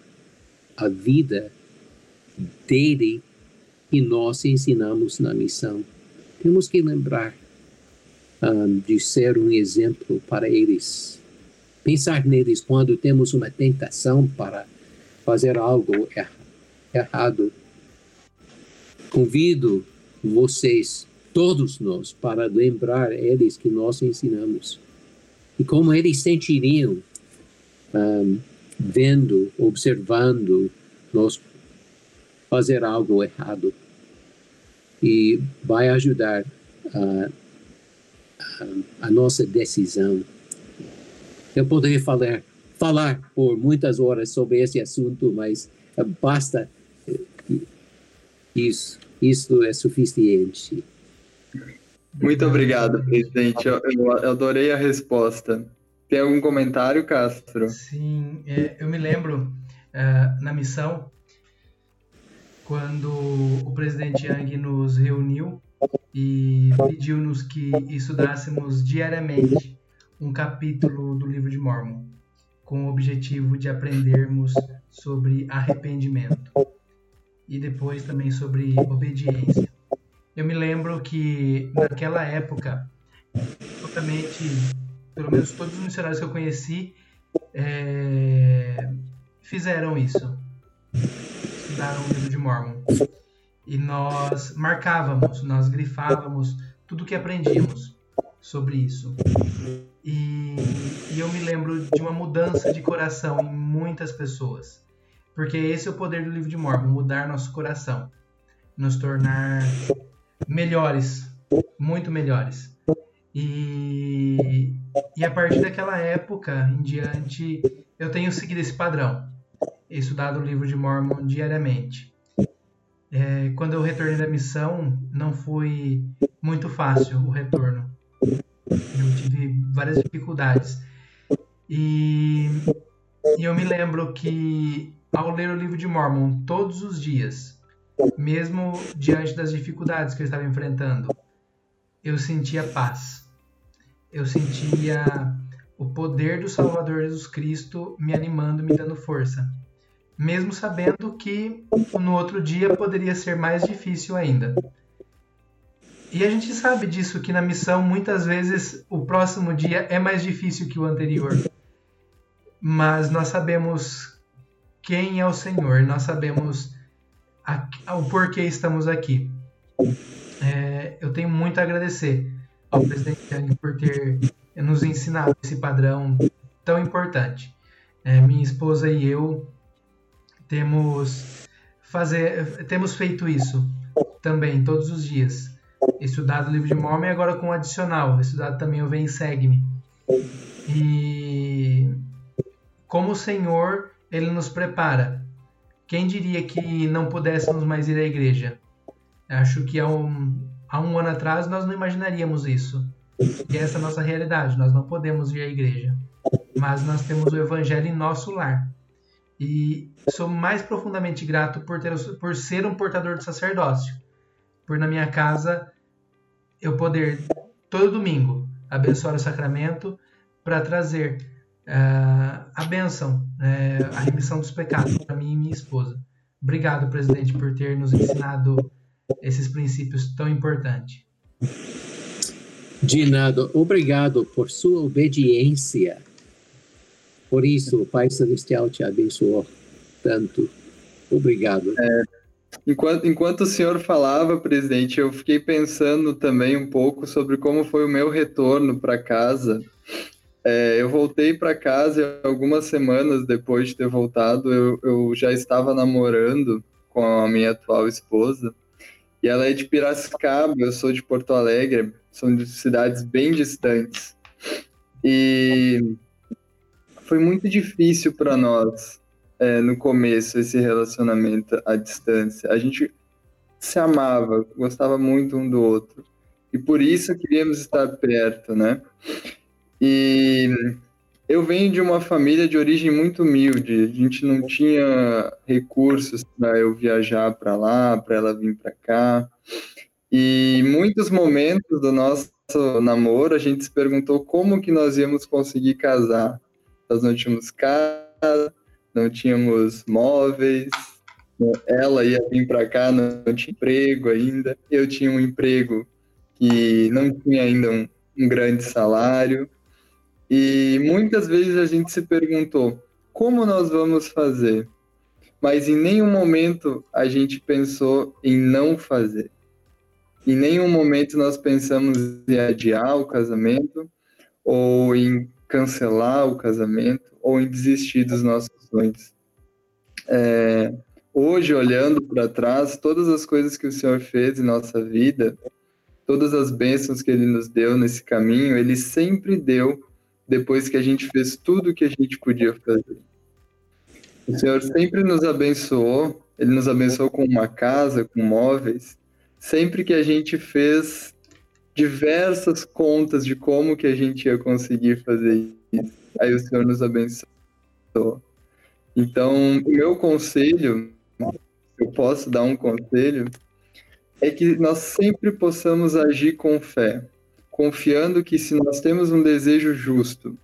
Speaker 3: a vida dele que nós ensinamos na missão. Temos que lembrar um, de ser um exemplo para eles. Pensar neles quando temos uma tentação para fazer algo er errado. Convido vocês, todos nós, para lembrar eles que nós ensinamos. E como eles sentiriam um, vendo, observando nós fazer algo errado e vai ajudar a, a, a nossa decisão. Eu poderia falar, falar por muitas horas sobre esse assunto, mas basta isso. Isso é suficiente.
Speaker 1: Muito obrigado, presidente. Eu, eu adorei a resposta. Tem algum comentário, Castro?
Speaker 2: Sim, é, eu me lembro uh, na missão quando o presidente Yang nos reuniu e pediu-nos que estudássemos diariamente um capítulo do livro de Mormon, com o objetivo de aprendermos sobre arrependimento e depois também sobre obediência. Eu me lembro que naquela época, totalmente pelo menos todos os missionários que eu conheci é, fizeram isso. Estudaram o livro de Mormon. E nós marcávamos, nós grifávamos tudo que aprendíamos sobre isso. E, e, eu me lembro de uma mudança de coração em muitas pessoas. Porque esse é o poder do livro de Mormon, mudar nosso coração, nos tornar melhores, muito melhores. E, e a partir daquela época em diante, eu tenho seguido esse padrão, estudado o livro de Mormon diariamente. É, quando eu retornei da missão, não foi muito fácil o retorno. Eu tive várias dificuldades. E, e eu me lembro que ao ler o livro de Mormon todos os dias, mesmo diante das dificuldades que eu estava enfrentando, eu sentia paz. Eu sentia o poder do Salvador Jesus Cristo me animando, me dando força mesmo sabendo que no outro dia poderia ser mais difícil ainda. E a gente sabe disso, que na missão muitas vezes o próximo dia é mais difícil que o anterior. Mas nós sabemos quem é o Senhor, nós sabemos a, a, o porquê estamos aqui. É, eu tenho muito a agradecer ao presidente Yang por ter nos ensinado esse padrão tão importante. É, minha esposa e eu temos fazer, temos feito isso também todos os dias. Estudado o livro de Mormon e agora com o adicional, estudado também o Vem Segue-me. E como o Senhor, ele nos prepara. Quem diria que não pudéssemos mais ir à igreja? Acho que há um, há um ano atrás nós não imaginaríamos isso. E essa é a nossa realidade, nós não podemos ir à igreja. Mas nós temos o evangelho em nosso lar. E sou mais profundamente grato por, ter, por ser um portador de sacerdócio. Por na minha casa eu poder, todo domingo, abençoar o sacramento para trazer uh, a bênção, uh, a remissão dos pecados para mim e minha esposa. Obrigado, presidente, por ter nos ensinado esses princípios tão importantes.
Speaker 3: De nada. Obrigado por sua obediência por isso, o Pai Celestial te abençoou tanto. Obrigado.
Speaker 1: É, enquanto, enquanto o senhor falava, presidente, eu fiquei pensando também um pouco sobre como foi o meu retorno para casa. É, eu voltei para casa e algumas semanas depois de ter voltado, eu, eu já estava namorando com a minha atual esposa. E ela é de Piracicaba, eu sou de Porto Alegre, são de cidades bem distantes. E foi muito difícil para nós é, no começo esse relacionamento à distância. A gente se amava, gostava muito um do outro e por isso queríamos estar perto, né? E eu venho de uma família de origem muito humilde. A gente não tinha recursos para eu viajar para lá, para ela vir para cá. E muitos momentos do nosso namoro a gente se perguntou como que nós íamos conseguir casar nós não tínhamos casa, não tínhamos móveis, ela ia vir para cá, não tinha emprego ainda, eu tinha um emprego que não tinha ainda um, um grande salário, e muitas vezes a gente se perguntou como nós vamos fazer, mas em nenhum momento a gente pensou em não fazer. Em nenhum momento nós pensamos em adiar o casamento ou em cancelar o casamento ou em desistir dos nossos sonhos. É, hoje, olhando para trás, todas as coisas que o Senhor fez em nossa vida, todas as bênçãos que Ele nos deu nesse caminho, Ele sempre deu depois que a gente fez tudo o que a gente podia fazer. O Senhor sempre nos abençoou, Ele nos abençoou com uma casa, com móveis, sempre que a gente fez diversas contas de como que a gente ia conseguir fazer isso. Aí o Senhor nos abençoou. Então, o meu conselho, eu posso dar um conselho, é que nós sempre possamos agir com fé, confiando que se nós temos um desejo justo,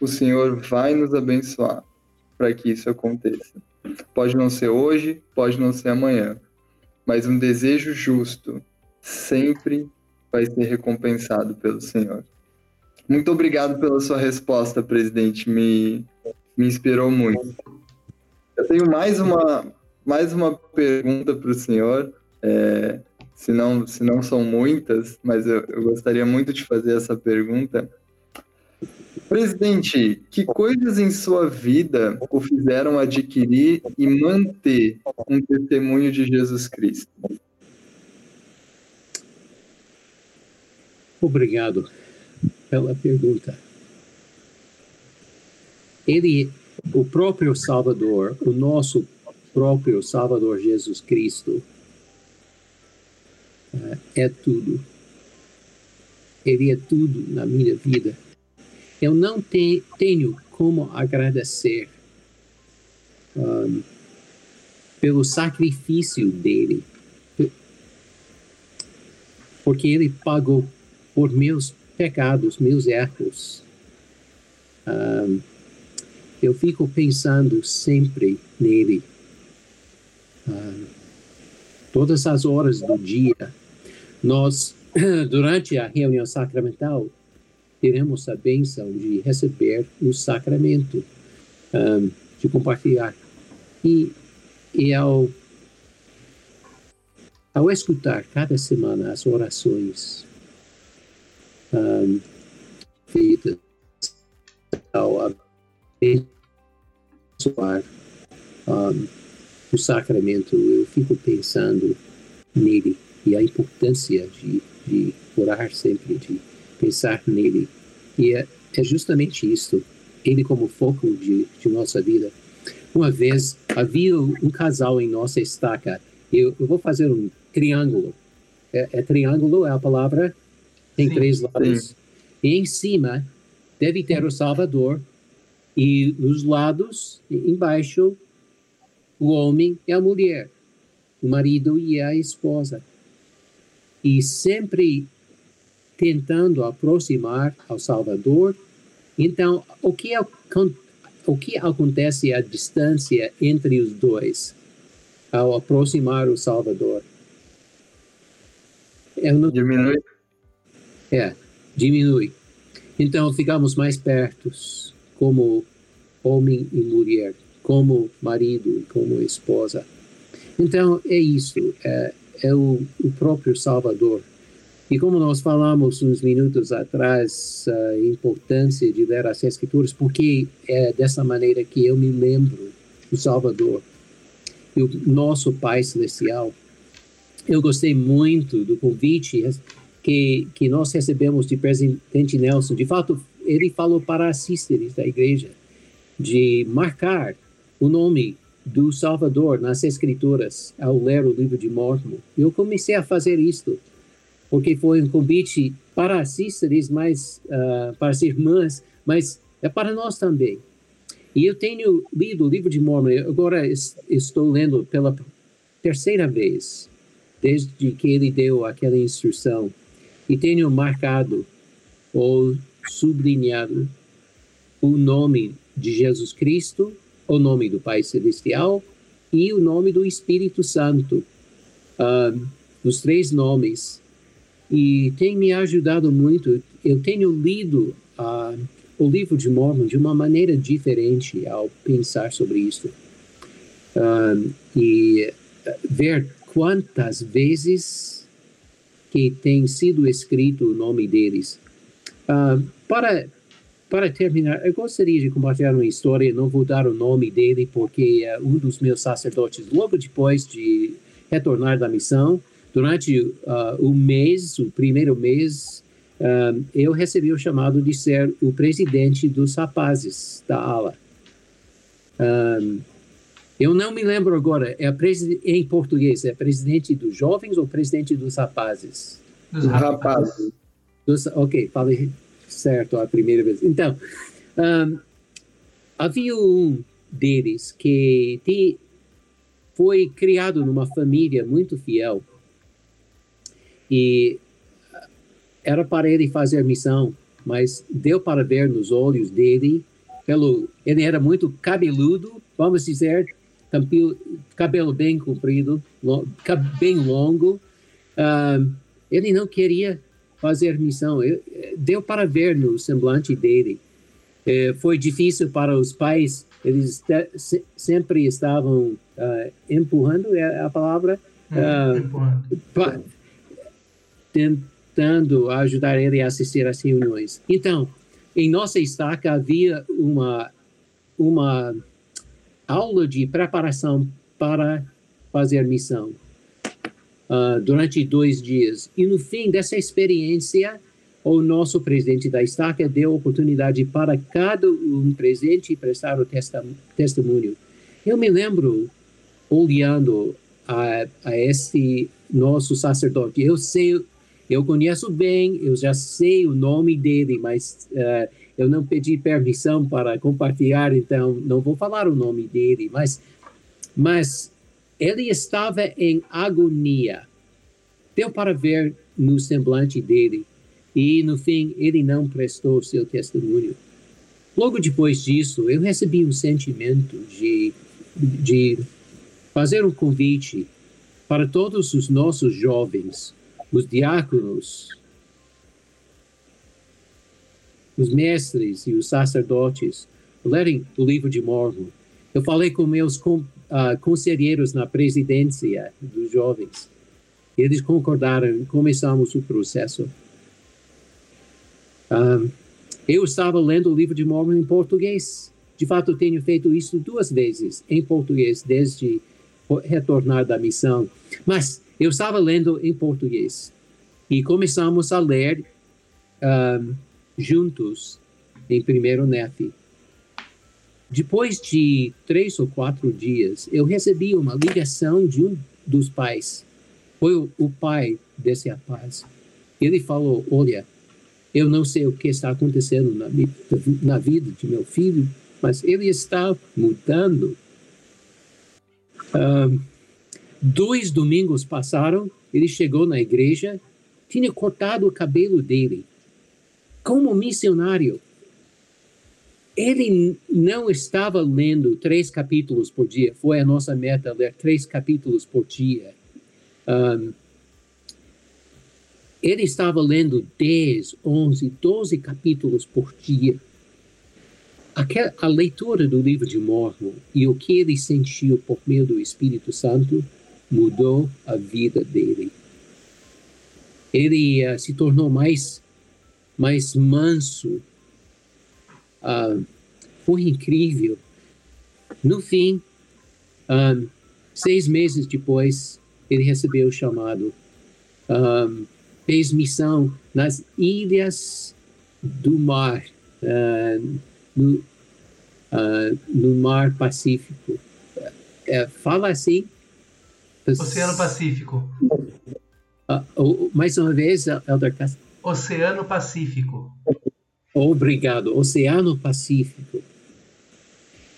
Speaker 1: o Senhor vai nos abençoar para que isso aconteça. Pode não ser hoje, pode não ser amanhã, mas um desejo justo sempre vai ser recompensado pelo Senhor. Muito obrigado pela sua resposta, presidente. Me, me inspirou muito. Eu tenho mais uma, mais uma pergunta para o senhor. É, se, não, se não são muitas, mas eu, eu gostaria muito de fazer essa pergunta. Presidente, que coisas em sua vida o fizeram adquirir e manter um testemunho de Jesus Cristo?
Speaker 3: Obrigado pela pergunta. Ele, o próprio Salvador, o nosso próprio Salvador Jesus Cristo, é tudo. Ele é tudo na minha vida. Eu não te, tenho como agradecer um, pelo sacrifício dele, porque ele pagou por meus pecados, meus erros. Um, eu fico pensando sempre nele. Um, todas as horas do dia, nós, durante a reunião sacramental, teremos a bênção de receber o sacramento, um, de compartilhar. E, e ao, ao escutar cada semana as orações um, feitas ao abençoar um, o sacramento, eu fico pensando nele e a importância de, de orar sempre, de pensar nele. E é, é justamente isso, ele como foco de, de nossa vida. Uma vez havia um casal em nossa estaca, eu, eu vou fazer um triângulo. É, é, triângulo é a palavra, tem sim, três lados. Sim. E em cima deve ter o Salvador, e nos lados, embaixo, o homem e a mulher, o marido e a esposa. E sempre tentando aproximar ao Salvador. Então, o que, o que acontece à distância entre os dois ao aproximar o Salvador?
Speaker 1: Não... Diminui.
Speaker 3: É, diminui. Então, ficamos mais perto como homem e mulher, como marido e como esposa. Então, é isso, é, é o, o próprio Salvador e como nós falamos uns minutos atrás, a importância de ler as Escrituras, porque é dessa maneira que eu me lembro do Salvador e o nosso Pai Celestial. Eu gostei muito do convite que, que nós recebemos de presidente Nelson. De fato, ele falou para assistentes da igreja de marcar o nome do Salvador nas Escrituras ao ler o livro de Mormon. Eu comecei a fazer isto porque foi um convite para as sísteres, mas uh, para as irmãs, mas é para nós também. E eu tenho lido o livro de Mormon, agora estou lendo pela terceira vez, desde que ele deu aquela instrução, e tenho marcado ou sublinhado o nome de Jesus Cristo, o nome do Pai Celestial e o nome do Espírito Santo. Uh, os três nomes e tem me ajudado muito. Eu tenho lido uh, o livro de Mormon de uma maneira diferente ao pensar sobre isso. Uh, e ver quantas vezes que tem sido escrito o nome deles. Para, para terminar, eu gostaria de compartilhar uma história, não vou dar o nome dele, porque uh, um dos meus sacerdotes, logo depois de retornar da missão, Durante uh, o mês, o primeiro mês, uh, eu recebi o chamado de ser o presidente dos rapazes da ala. Um, ah, eu não me lembro agora, é em português, é presidente dos jovens ou presidente dos rapazes?
Speaker 1: Dos rapazes.
Speaker 3: Dos, ok, falei certo a primeira vez. Então, um, havia um deles que te, foi criado numa família muito fiel e era para ele fazer missão, mas deu para ver nos olhos dele, pelo ele era muito cabeludo, vamos dizer, cabelo bem comprido, bem longo. Uh, ele não queria fazer missão. Eu, deu para ver no semblante dele. É, foi difícil para os pais, eles te, sempre estavam uh, empurrando é a palavra, uh, tentando ajudar ele a assistir às reuniões. Então, em nossa estaca havia uma uma aula de preparação para fazer missão uh, durante dois dias. E no fim dessa experiência, o nosso presidente da estaca deu oportunidade para cada um presente prestar o testemunho. Eu me lembro olhando a, a esse nosso sacerdote. Eu sei, eu conheço bem, eu já sei o nome dele, mas uh, eu não pedi permissão para compartilhar, então não vou falar o nome dele, mas, mas ele estava em agonia. Deu para ver no semblante dele e no fim ele não prestou seu testemunho. Logo depois disso, eu recebi um sentimento de, de fazer um convite para todos os nossos jovens, os diáconos, os mestres e os sacerdotes, lerem o livro de Mormon. Eu falei com meus uh, conselheiros na presidência dos jovens. Eles concordaram começamos o processo. Um, eu estava lendo o livro de Mormon em português. De fato, tenho feito isso duas vezes em português desde retornar da missão. Mas eu estava lendo em português e começamos a ler um, juntos em primeiro NEF. Depois de três ou quatro dias, eu recebi uma ligação de um dos pais. Foi o, o pai desse rapaz. Ele falou: Olha, eu não sei o que está acontecendo na, na vida de meu filho, mas ele está mudando. Um, dois domingos passaram, ele chegou na igreja, tinha cortado o cabelo dele. Como missionário, ele não estava lendo três capítulos por dia. Foi a nossa meta ler três capítulos por dia. Um, ele estava lendo 10, 11, 12 capítulos por dia. Aquela, a leitura do livro de Mormon e o que ele sentiu por meio do Espírito Santo mudou a vida dele. Ele uh, se tornou mais, mais manso. Uh, foi incrível. No fim, um, seis meses depois, ele recebeu o chamado. Um, fez missão nas ilhas do mar, uh, no, uh, no mar Pacífico. Uh, fala assim.
Speaker 2: Oceano Pacífico.
Speaker 3: mais uma vez, Elder Castro.
Speaker 2: Oceano Pacífico.
Speaker 3: Obrigado. Oceano Pacífico.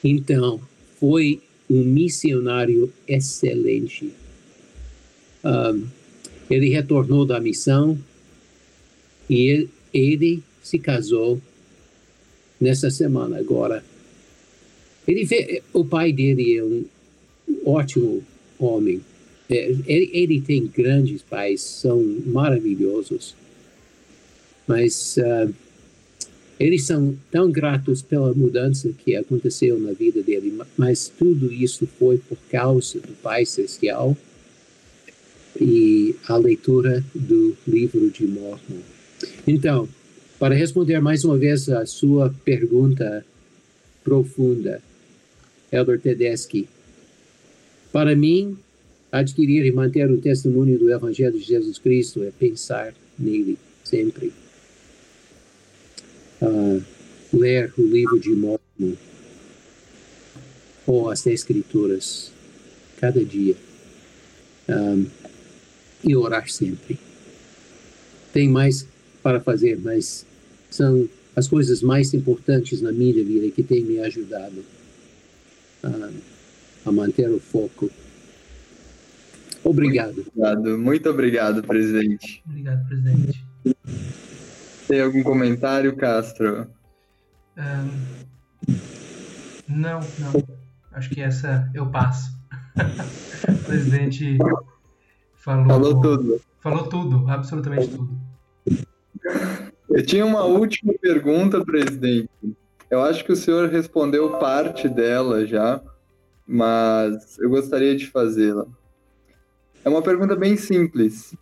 Speaker 3: Então, foi um missionário excelente. Um, ele retornou da missão e ele, ele se casou nessa semana agora. Ele vê, o pai dele é um ótimo homem. É, ele, ele tem grandes pais, são maravilhosos. Mas uh, eles são tão gratos pela mudança que aconteceu na vida dele, mas tudo isso foi por causa do Pai Celestial e a leitura do livro de Mormon. Então, para responder mais uma vez a sua pergunta profunda, Elder Tedeschi, para mim, adquirir e manter o testemunho do Evangelho de Jesus Cristo é pensar nele sempre uh, ler o livro de Mormon ou as Escrituras cada dia um, e orar sempre. Tem mais para fazer, mas são as coisas mais importantes na minha vida que têm me ajudado uh, a manter o foco. Obrigado.
Speaker 1: obrigado. Muito obrigado, presidente.
Speaker 2: Obrigado, presidente.
Speaker 1: Tem algum comentário, Castro?
Speaker 2: Um, não, não. Acho que essa eu passo. o presidente falou,
Speaker 1: falou tudo.
Speaker 2: Falou tudo, absolutamente tudo.
Speaker 1: Eu tinha uma última pergunta, presidente. Eu acho que o senhor respondeu parte dela já, mas eu gostaria de fazê-la. É uma pergunta bem simples.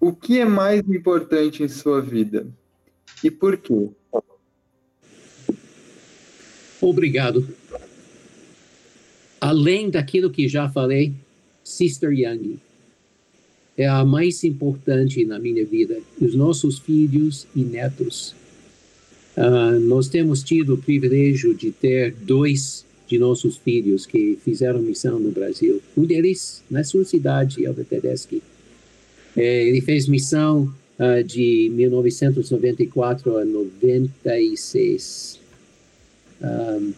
Speaker 1: O que é mais importante em sua vida? E por quê?
Speaker 3: Obrigado. Além daquilo que já falei, Sister Young é a mais importante na minha vida. Os nossos filhos e netos. Uh, nós temos tido o privilégio de ter dois de nossos filhos que fizeram missão no Brasil. Um deles na sua cidade, Elder Tedeschi. É, ele fez missão uh, de 1994 a 96. Um,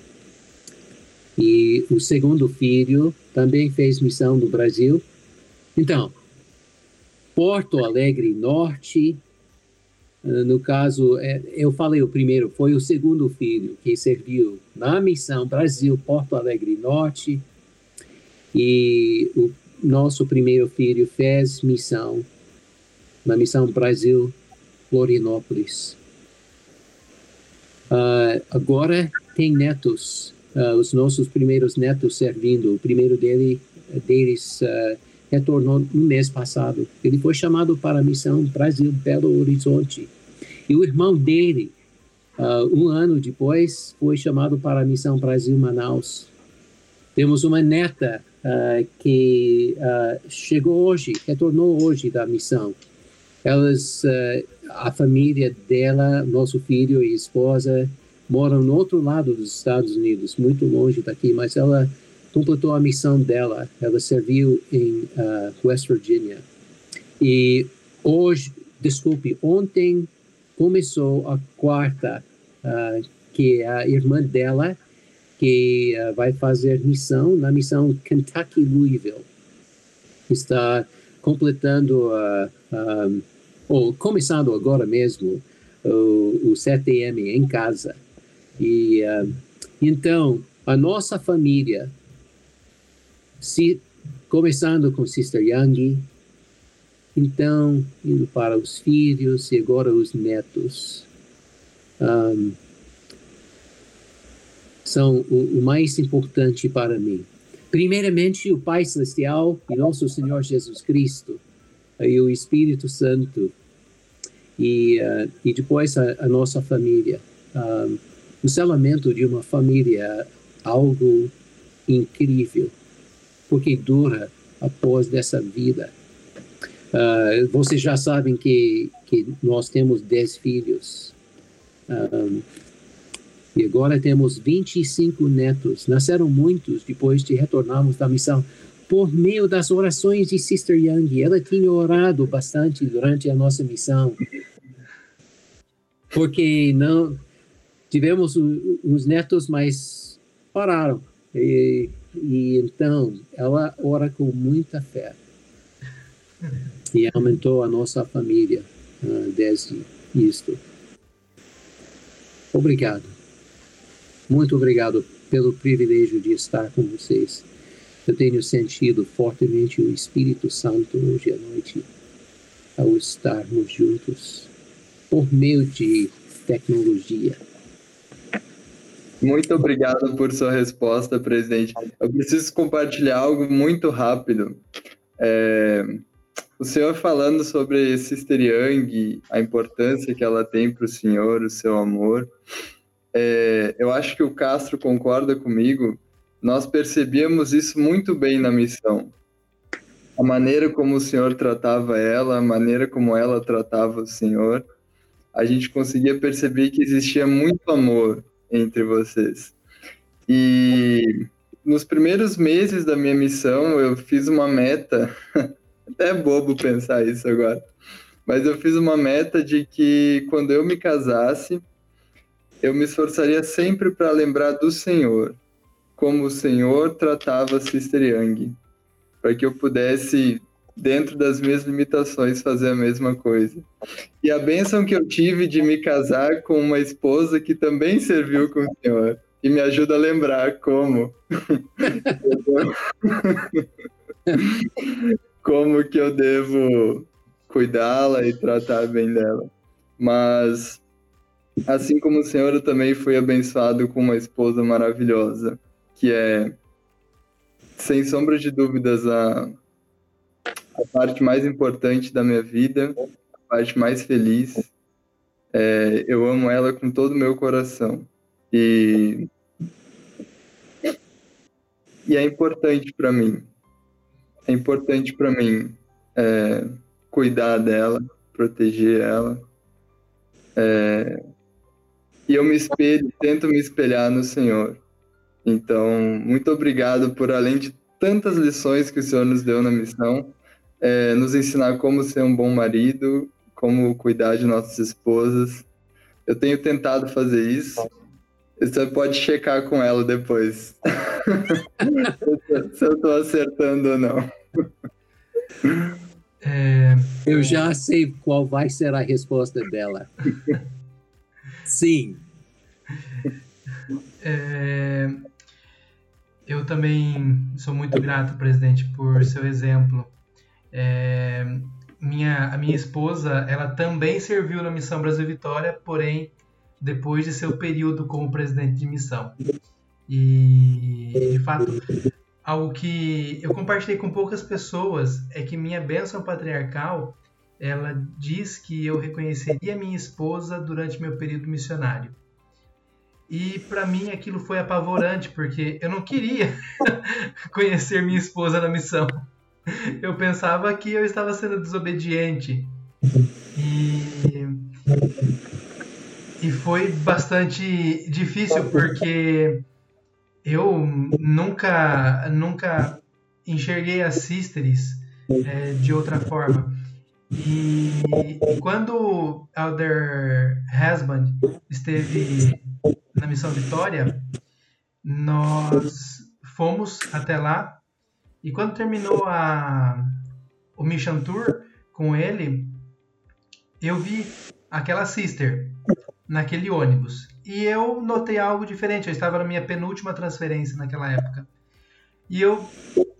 Speaker 3: e o segundo filho também fez missão no Brasil. Então, Porto Alegre Norte, ah, no caso, é, eu falei o primeiro, foi o segundo filho que serviu na missão Brasil Porto Alegre Norte, e o nosso primeiro filho fez missão na missão Brasil Florianópolis. Uh, agora tem netos, uh, os nossos primeiros netos servindo. O primeiro dele, deles uh, retornou no mês passado. Ele foi chamado para a missão Brasil Belo Horizonte. E o irmão dele, um ano depois, foi chamado para a missão Brasil Manaus. Temos uma neta que chegou hoje, retornou hoje da missão. Elas, a família dela, nosso filho e esposa, moram no outro lado dos Estados Unidos, muito longe daqui, mas ela completou a missão dela. Ela serviu em uh, West Virginia. E hoje, desculpe, ontem começou a quarta, uh, que é a irmã dela, que uh, vai fazer missão na missão Kentucky Louisville. Está completando, um, ou começando agora mesmo, o, o 7M em casa. E então, a nossa família se, começando com Sister Young, então indo para os filhos e agora os netos. Um, são o, o, mais importante para mim. Primeiramente, o Pai Celestial e nosso Senhor Jesus Cristo, e o Espírito Santo, e, uh, e depois a, a nossa família. Um, o selamento de uma família é algo incrível porque dura após dessa vida. Uh, vocês já sabem que, que nós temos 10 filhos. Um, e agora temos 25 netos. Nasceram muitos depois de retornarmos da missão. Por meio das orações de Sister Young, ela tinha orado bastante durante a nossa missão. Porque não tivemos os netos, mas pararam. E e então ela ora com muita fé. E aumentou a nossa família uh, desde isto. Obrigado. Muito obrigado pelo privilégio de estar com vocês. Eu tenho sentido fortemente o Espírito Santo hoje à noite ao estarmos juntos por meio de tecnologia.
Speaker 1: Muito obrigado por sua resposta, presidente. Eu preciso compartilhar algo muito rápido. É, o senhor falando sobre Sister Young, a importância que ela tem para o senhor, o seu amor. É, eu acho que o Castro concorda comigo. Nós percebíamos isso muito bem na missão. A maneira como o senhor tratava ela, a maneira como ela tratava o senhor, a gente conseguia perceber que existia muito amor, entre vocês. E nos primeiros meses da minha missão, eu fiz uma meta, até é bobo pensar isso agora, mas eu fiz uma meta de que quando eu me casasse, eu me esforçaria sempre para lembrar do Senhor, como o Senhor tratava Sister Young, para que eu pudesse dentro das minhas limitações, fazer a mesma coisa. E a bênção que eu tive de me casar com uma esposa que também serviu com o Senhor. E me ajuda a lembrar como. como que eu devo cuidá-la e tratar bem dela. mas assim como o Senhor, eu também fui abençoado com uma esposa maravilhosa, que é, sem sombra de dúvidas, a, a parte mais importante da minha vida, a parte mais feliz. É, eu amo ela com todo o meu coração. E, e é importante para mim. É importante para mim é, cuidar dela, proteger ela. É, e eu me espelho, tento me espelhar no Senhor. Então, muito obrigado por, além de tantas lições que o Senhor nos deu na missão, é, nos ensinar como ser um bom marido, como cuidar de nossas esposas. Eu tenho tentado fazer isso. Você pode checar com ela depois. se eu estou acertando ou não.
Speaker 3: É... Eu já sei qual vai ser a resposta dela. Sim.
Speaker 2: É, eu também sou muito grato, presidente, por seu exemplo. É, minha, a minha esposa, ela também serviu na Missão Brasil Vitória, porém depois de seu período como presidente de missão. E, de fato, algo que eu compartilhei com poucas pessoas é que minha bênção patriarcal ela diz que eu reconheceria minha esposa durante meu período missionário. E para mim aquilo foi apavorante, porque eu não queria conhecer minha esposa na missão. Eu pensava que eu estava sendo desobediente. E, e foi bastante difícil, porque eu nunca, nunca enxerguei as sisters é, de outra forma. E, e quando Elder Husband esteve na Missão Vitória, nós fomos até lá e quando terminou a, o Mission Tour com ele, eu vi aquela sister naquele ônibus e eu notei algo diferente. Eu estava na minha penúltima transferência naquela época. E eu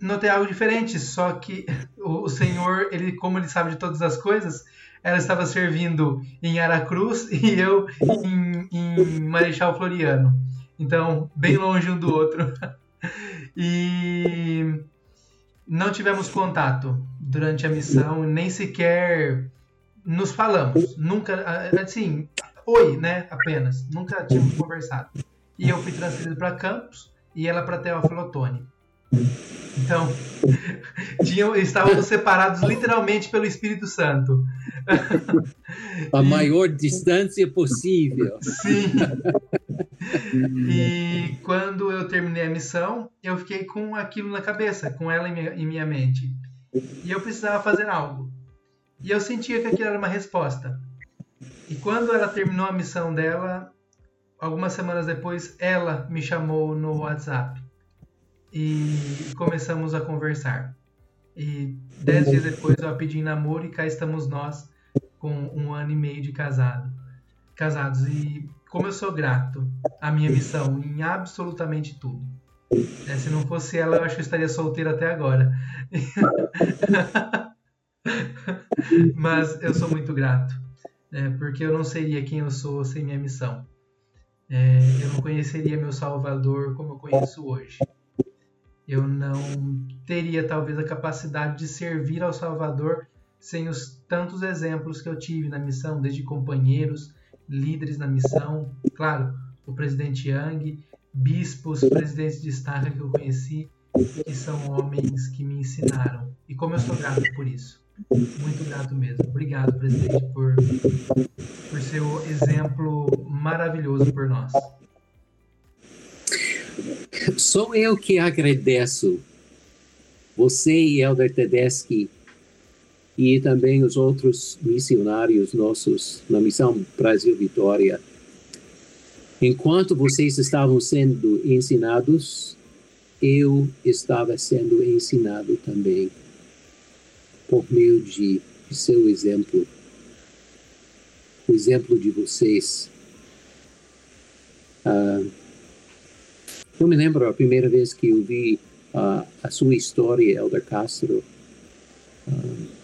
Speaker 2: notei algo diferente, só que o, Senhor, ele, como ele sabe de todas as coisas, ela estava servindo em Aracruz e eu em, em Marechal Floriano. Então, bem longe um do outro. E não tivemos contato durante a missão, nem sequer nos falamos. Nunca, assim, oi, né? Apenas. Nunca tínhamos conversado. E eu fui transferido para Campos e ela para Teófilo Otoni. Então, tinham, estávamos separados literalmente pelo Espírito Santo.
Speaker 3: A maior distância possível.
Speaker 2: Sim. E quando eu terminei a missão, eu fiquei com aquilo na cabeça, com ela em minha, em minha mente. E eu precisava fazer algo. E eu sentia que aquilo era uma resposta. E quando ela terminou a missão dela, algumas semanas depois, ela me chamou no WhatsApp e começamos a conversar. E dez dias depois eu a pedi em namoro e cá estamos nós com um ano e meio de casado, casados. E como eu sou grato à minha missão em absolutamente tudo. É, se não fosse ela, eu acho que eu estaria solteiro até agora. Mas eu sou muito grato, é, porque eu não seria quem eu sou sem minha missão. É, eu não conheceria meu Salvador como eu conheço hoje eu não teria talvez a capacidade de servir ao Salvador sem os tantos exemplos que eu tive na missão, desde companheiros, líderes na missão, claro, o presidente Yang, bispos, presidentes de estaca que eu conheci, que são homens que me ensinaram. E como eu sou grato por isso. Muito grato mesmo. Obrigado, presidente, por, por seu exemplo maravilhoso por nós.
Speaker 3: Sou eu que agradeço você e Elder Tedeschi e também os outros missionários nossos na Missão Brasil Vitória. Enquanto vocês estavam sendo ensinados, eu estava sendo ensinado também por meio de seu exemplo, o exemplo de vocês. Uh, eu me lembro a primeira vez que eu vi uh, a sua história, Elder Castro. Uh,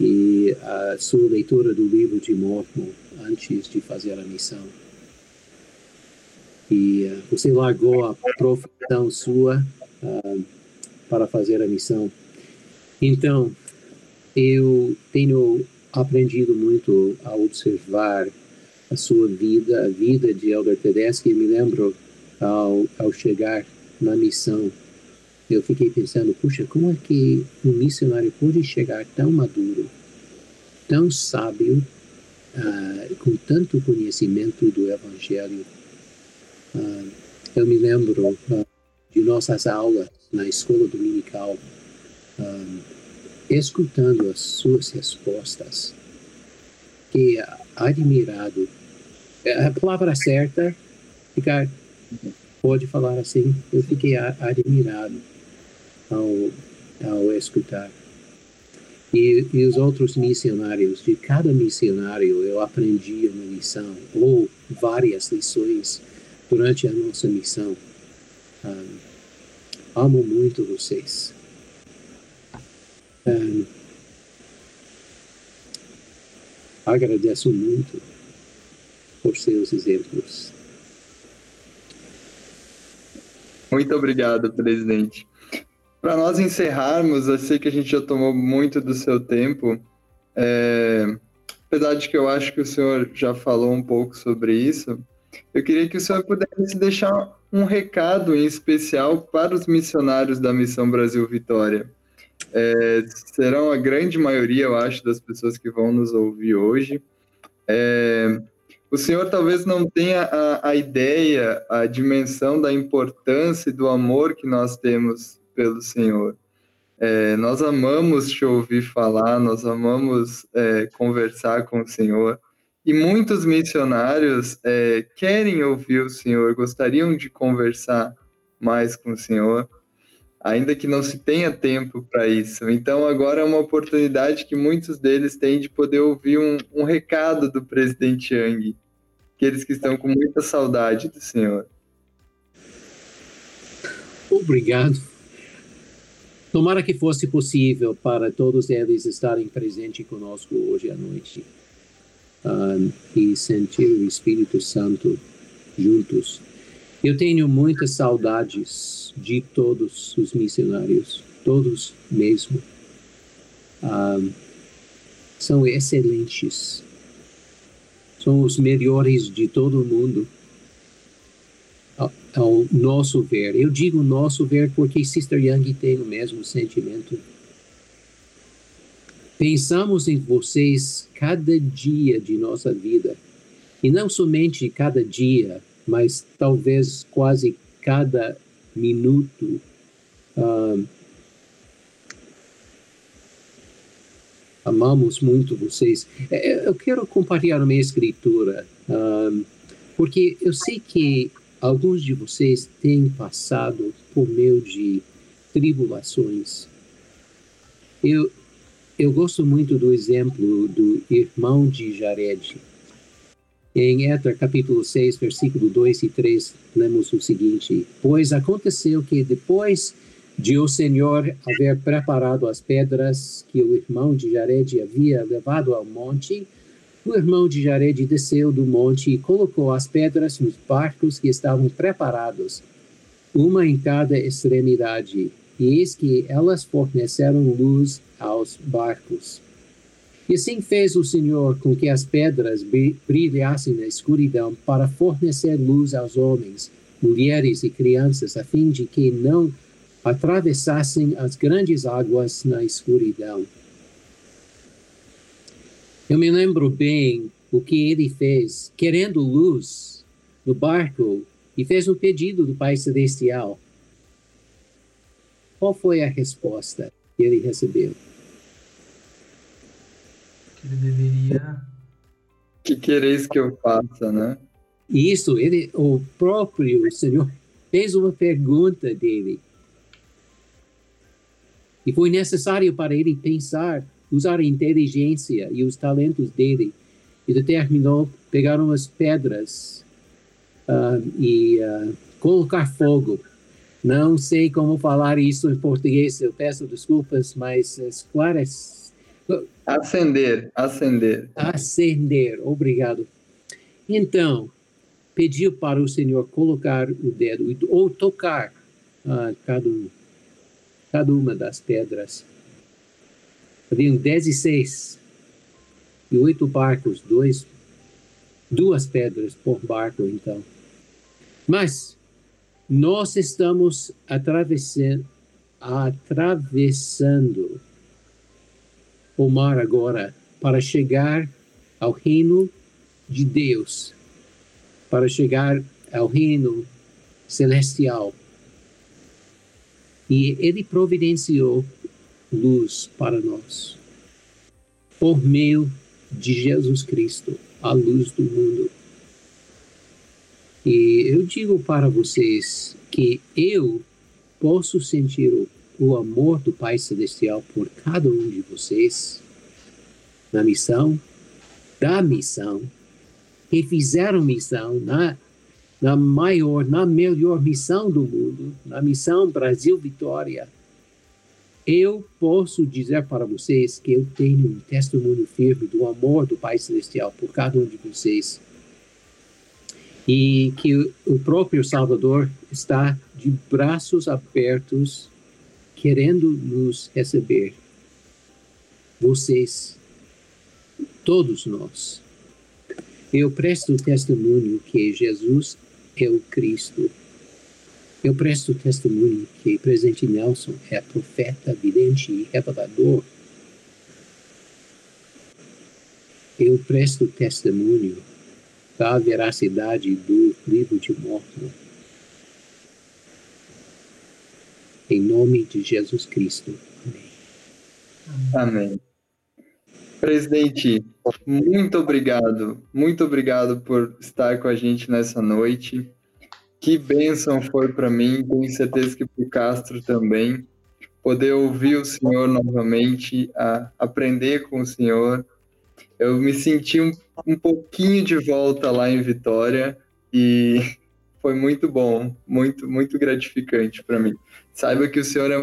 Speaker 3: e a sua leitura do livro de Mormon antes de fazer a missão. E uh, você largou a profissão sua para fazer a missão. Então, eu tenho aprendido muito a observar a sua vida, a vida de Elder Tedeschi. Me lembro ao, ao chegar na missão, eu fiquei pensando, puxa, como é que um missionário pode chegar tão maduro, tão sábio, uh, com tanto conhecimento do Evangelho? Uh, eu me lembro uh, de nossas aulas na escola dominical, escutando as suas respostas. Fiquei admirado. É, a palavra certa, ficar, pode falar assim, eu fiquei admirado ao, ao escutar. E, e, os outros missionários, de cada missionário eu aprendi uma lição, ou várias lições durante a nossa missão. Um, amo muito vocês. Um, agradeço muito por seus exemplos.
Speaker 1: Muito obrigado, presidente. Para nós encerrarmos, eu sei que a gente já tomou muito do seu tempo, é, apesar de que eu acho que o senhor já falou um pouco sobre isso, eu queria que o senhor pudesse deixar um recado em especial para os missionários da Missão Brasil Vitória. É, serão a grande maioria, eu acho, das pessoas que vão nos ouvir hoje. É, o senhor talvez não tenha a, a ideia, a dimensão da importância e do amor que nós temos pelo Senhor. É, nós amamos te ouvir falar, nós amamos é, conversar com o Senhor. E muitos missionários é, querem ouvir o Senhor, gostariam de conversar mais com o Senhor, ainda que não se tenha tempo para isso. Então, agora é uma oportunidade que muitos deles têm de poder ouvir um, um recado do presidente Yang, aqueles que estão com muita saudade do Senhor.
Speaker 3: Obrigado Tomara que fosse possível para todos eles estarem presentes conosco hoje à noite um, e sentir o Espírito Santo juntos. Eu tenho muitas saudades de todos os missionários, todos mesmo. Um, são excelentes. São os melhores de todo o mundo ao nosso ver. Eu digo nosso ver porque Sister Young tem o mesmo sentimento. Pensamos em vocês cada dia de nossa vida. E não somente cada dia, mas talvez quase cada minuto. Uh, amamos muito vocês. É, é, eu quero compartilhar a minha escritura, uh, porque eu sei que Alguns de vocês têm passado por meio de tribulações. Eu, eu gosto muito do exemplo do irmão de Jared. Em Éter, capítulo 6, versículo 2 e 3, lemos o seguinte: Pois aconteceu que depois de o Senhor haver preparado as pedras que o irmão de Jared havia levado ao monte, o irmão de Jared desceu do monte e colocou as pedras nos barcos que estavam preparados, uma em cada extremidade, e eis que elas forneceram luz aos barcos. E assim fez o Senhor com que as pedras brilhassem na escuridão para fornecer luz aos homens, mulheres e crianças, a fim de que não atravessassem as grandes águas na escuridão. Eu me lembro bem o que ele fez, querendo luz no barco, e fez um pedido do Pai Celestial. Qual foi a resposta que ele recebeu?
Speaker 2: Que ele deveria.
Speaker 1: Que quereis que eu faça, né?
Speaker 3: Isso, ele, o próprio Senhor fez uma pergunta dele. E foi necessário para ele pensar usar a inteligência e os talentos dele e determinou pegar umas pedras uh, e uh, colocar fogo. Não sei como falar isso em português, eu peço desculpas, mas esclarece,
Speaker 1: Acender, acender.
Speaker 3: Acender, obrigado. Então, pediu para o Senhor colocar o dedo ou tocar uh, cada, cada uma das pedras. Haviam 16 e oito barcos, dois, duas pedras por barco, então. Mas nós estamos atravessando, atravessando o mar agora para chegar ao reino de Deus, para chegar ao reino celestial. E ele providenciou luz para nós por meio de Jesus Cristo, a luz do mundo. E eu digo para vocês que eu posso sentir o, o amor do Pai Celestial por cada um de vocês na missão, da missão, que fizeram missão na, na maior, na melhor missão do mundo, na missão Brasil Vitória. Eu posso dizer para vocês que eu tenho um testemunho firme do amor do Pai Celestial por cada um de vocês e que o próprio Salvador está de braços abertos, querendo nos receber. Vocês, todos nós. Eu presto testemunho que Jesus é o Cristo. Eu presto testemunho que Presidente Nelson é profeta, vidente e revelador. Eu presto testemunho da veracidade do livro de Mormon. Em nome de Jesus Cristo.
Speaker 1: Amém. Amém. Presidente, muito obrigado. Muito obrigado por estar com a gente nessa noite. Que bênção foi para mim, tenho certeza que para o Castro também. Poder ouvir o Senhor novamente, aprender com o Senhor eu me senti um, um pouquinho de volta lá em Vitória e foi muito bom, muito, muito gratificante para mim. Saiba que o Senhor é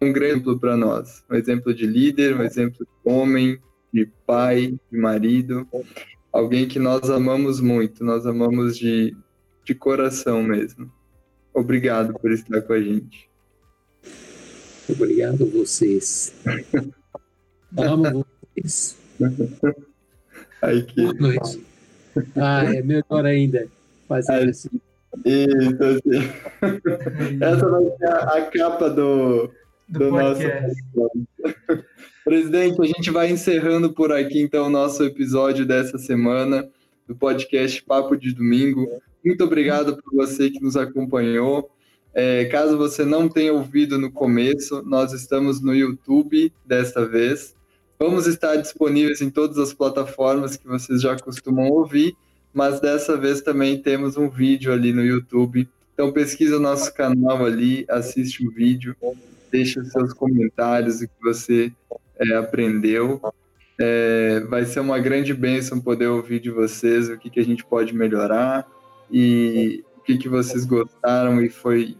Speaker 1: um grande exemplo para nós, um exemplo de líder, um exemplo de homem, de pai, de marido, alguém que nós amamos muito, nós amamos de, de coração mesmo. Obrigado por estar com a gente.
Speaker 3: Obrigado a vocês. Amo vocês.
Speaker 1: Ai, que...
Speaker 3: Ah, é melhor ainda fazer Ai, assim.
Speaker 1: Isso, assim. Essa vai ser a, a capa do, do, do nosso. Presidente, a gente vai encerrando por aqui então o nosso episódio dessa semana do podcast Papo de Domingo. Muito obrigado por você que nos acompanhou. É, caso você não tenha ouvido no começo, nós estamos no YouTube desta vez. Vamos estar disponíveis em todas as plataformas que vocês já costumam ouvir, mas dessa vez também temos um vídeo ali no YouTube. Então pesquisa o nosso canal ali, assiste o vídeo, deixa os seus comentários, o que você é, aprendeu. É, vai ser uma grande bênção poder ouvir de vocês o que, que a gente pode melhorar e o que, que vocês gostaram e foi,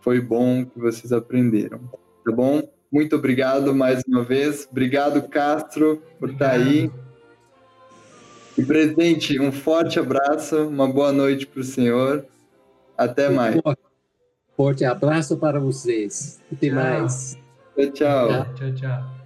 Speaker 1: foi bom que vocês aprenderam. Tá bom? Muito obrigado mais uma vez. Obrigado, Castro, por estar aí. E, presidente, um forte abraço, uma boa noite para o senhor. Até mais.
Speaker 3: Forte abraço para vocês. Até tchau. mais.
Speaker 1: Tchau, tchau.
Speaker 2: Tchau, tchau.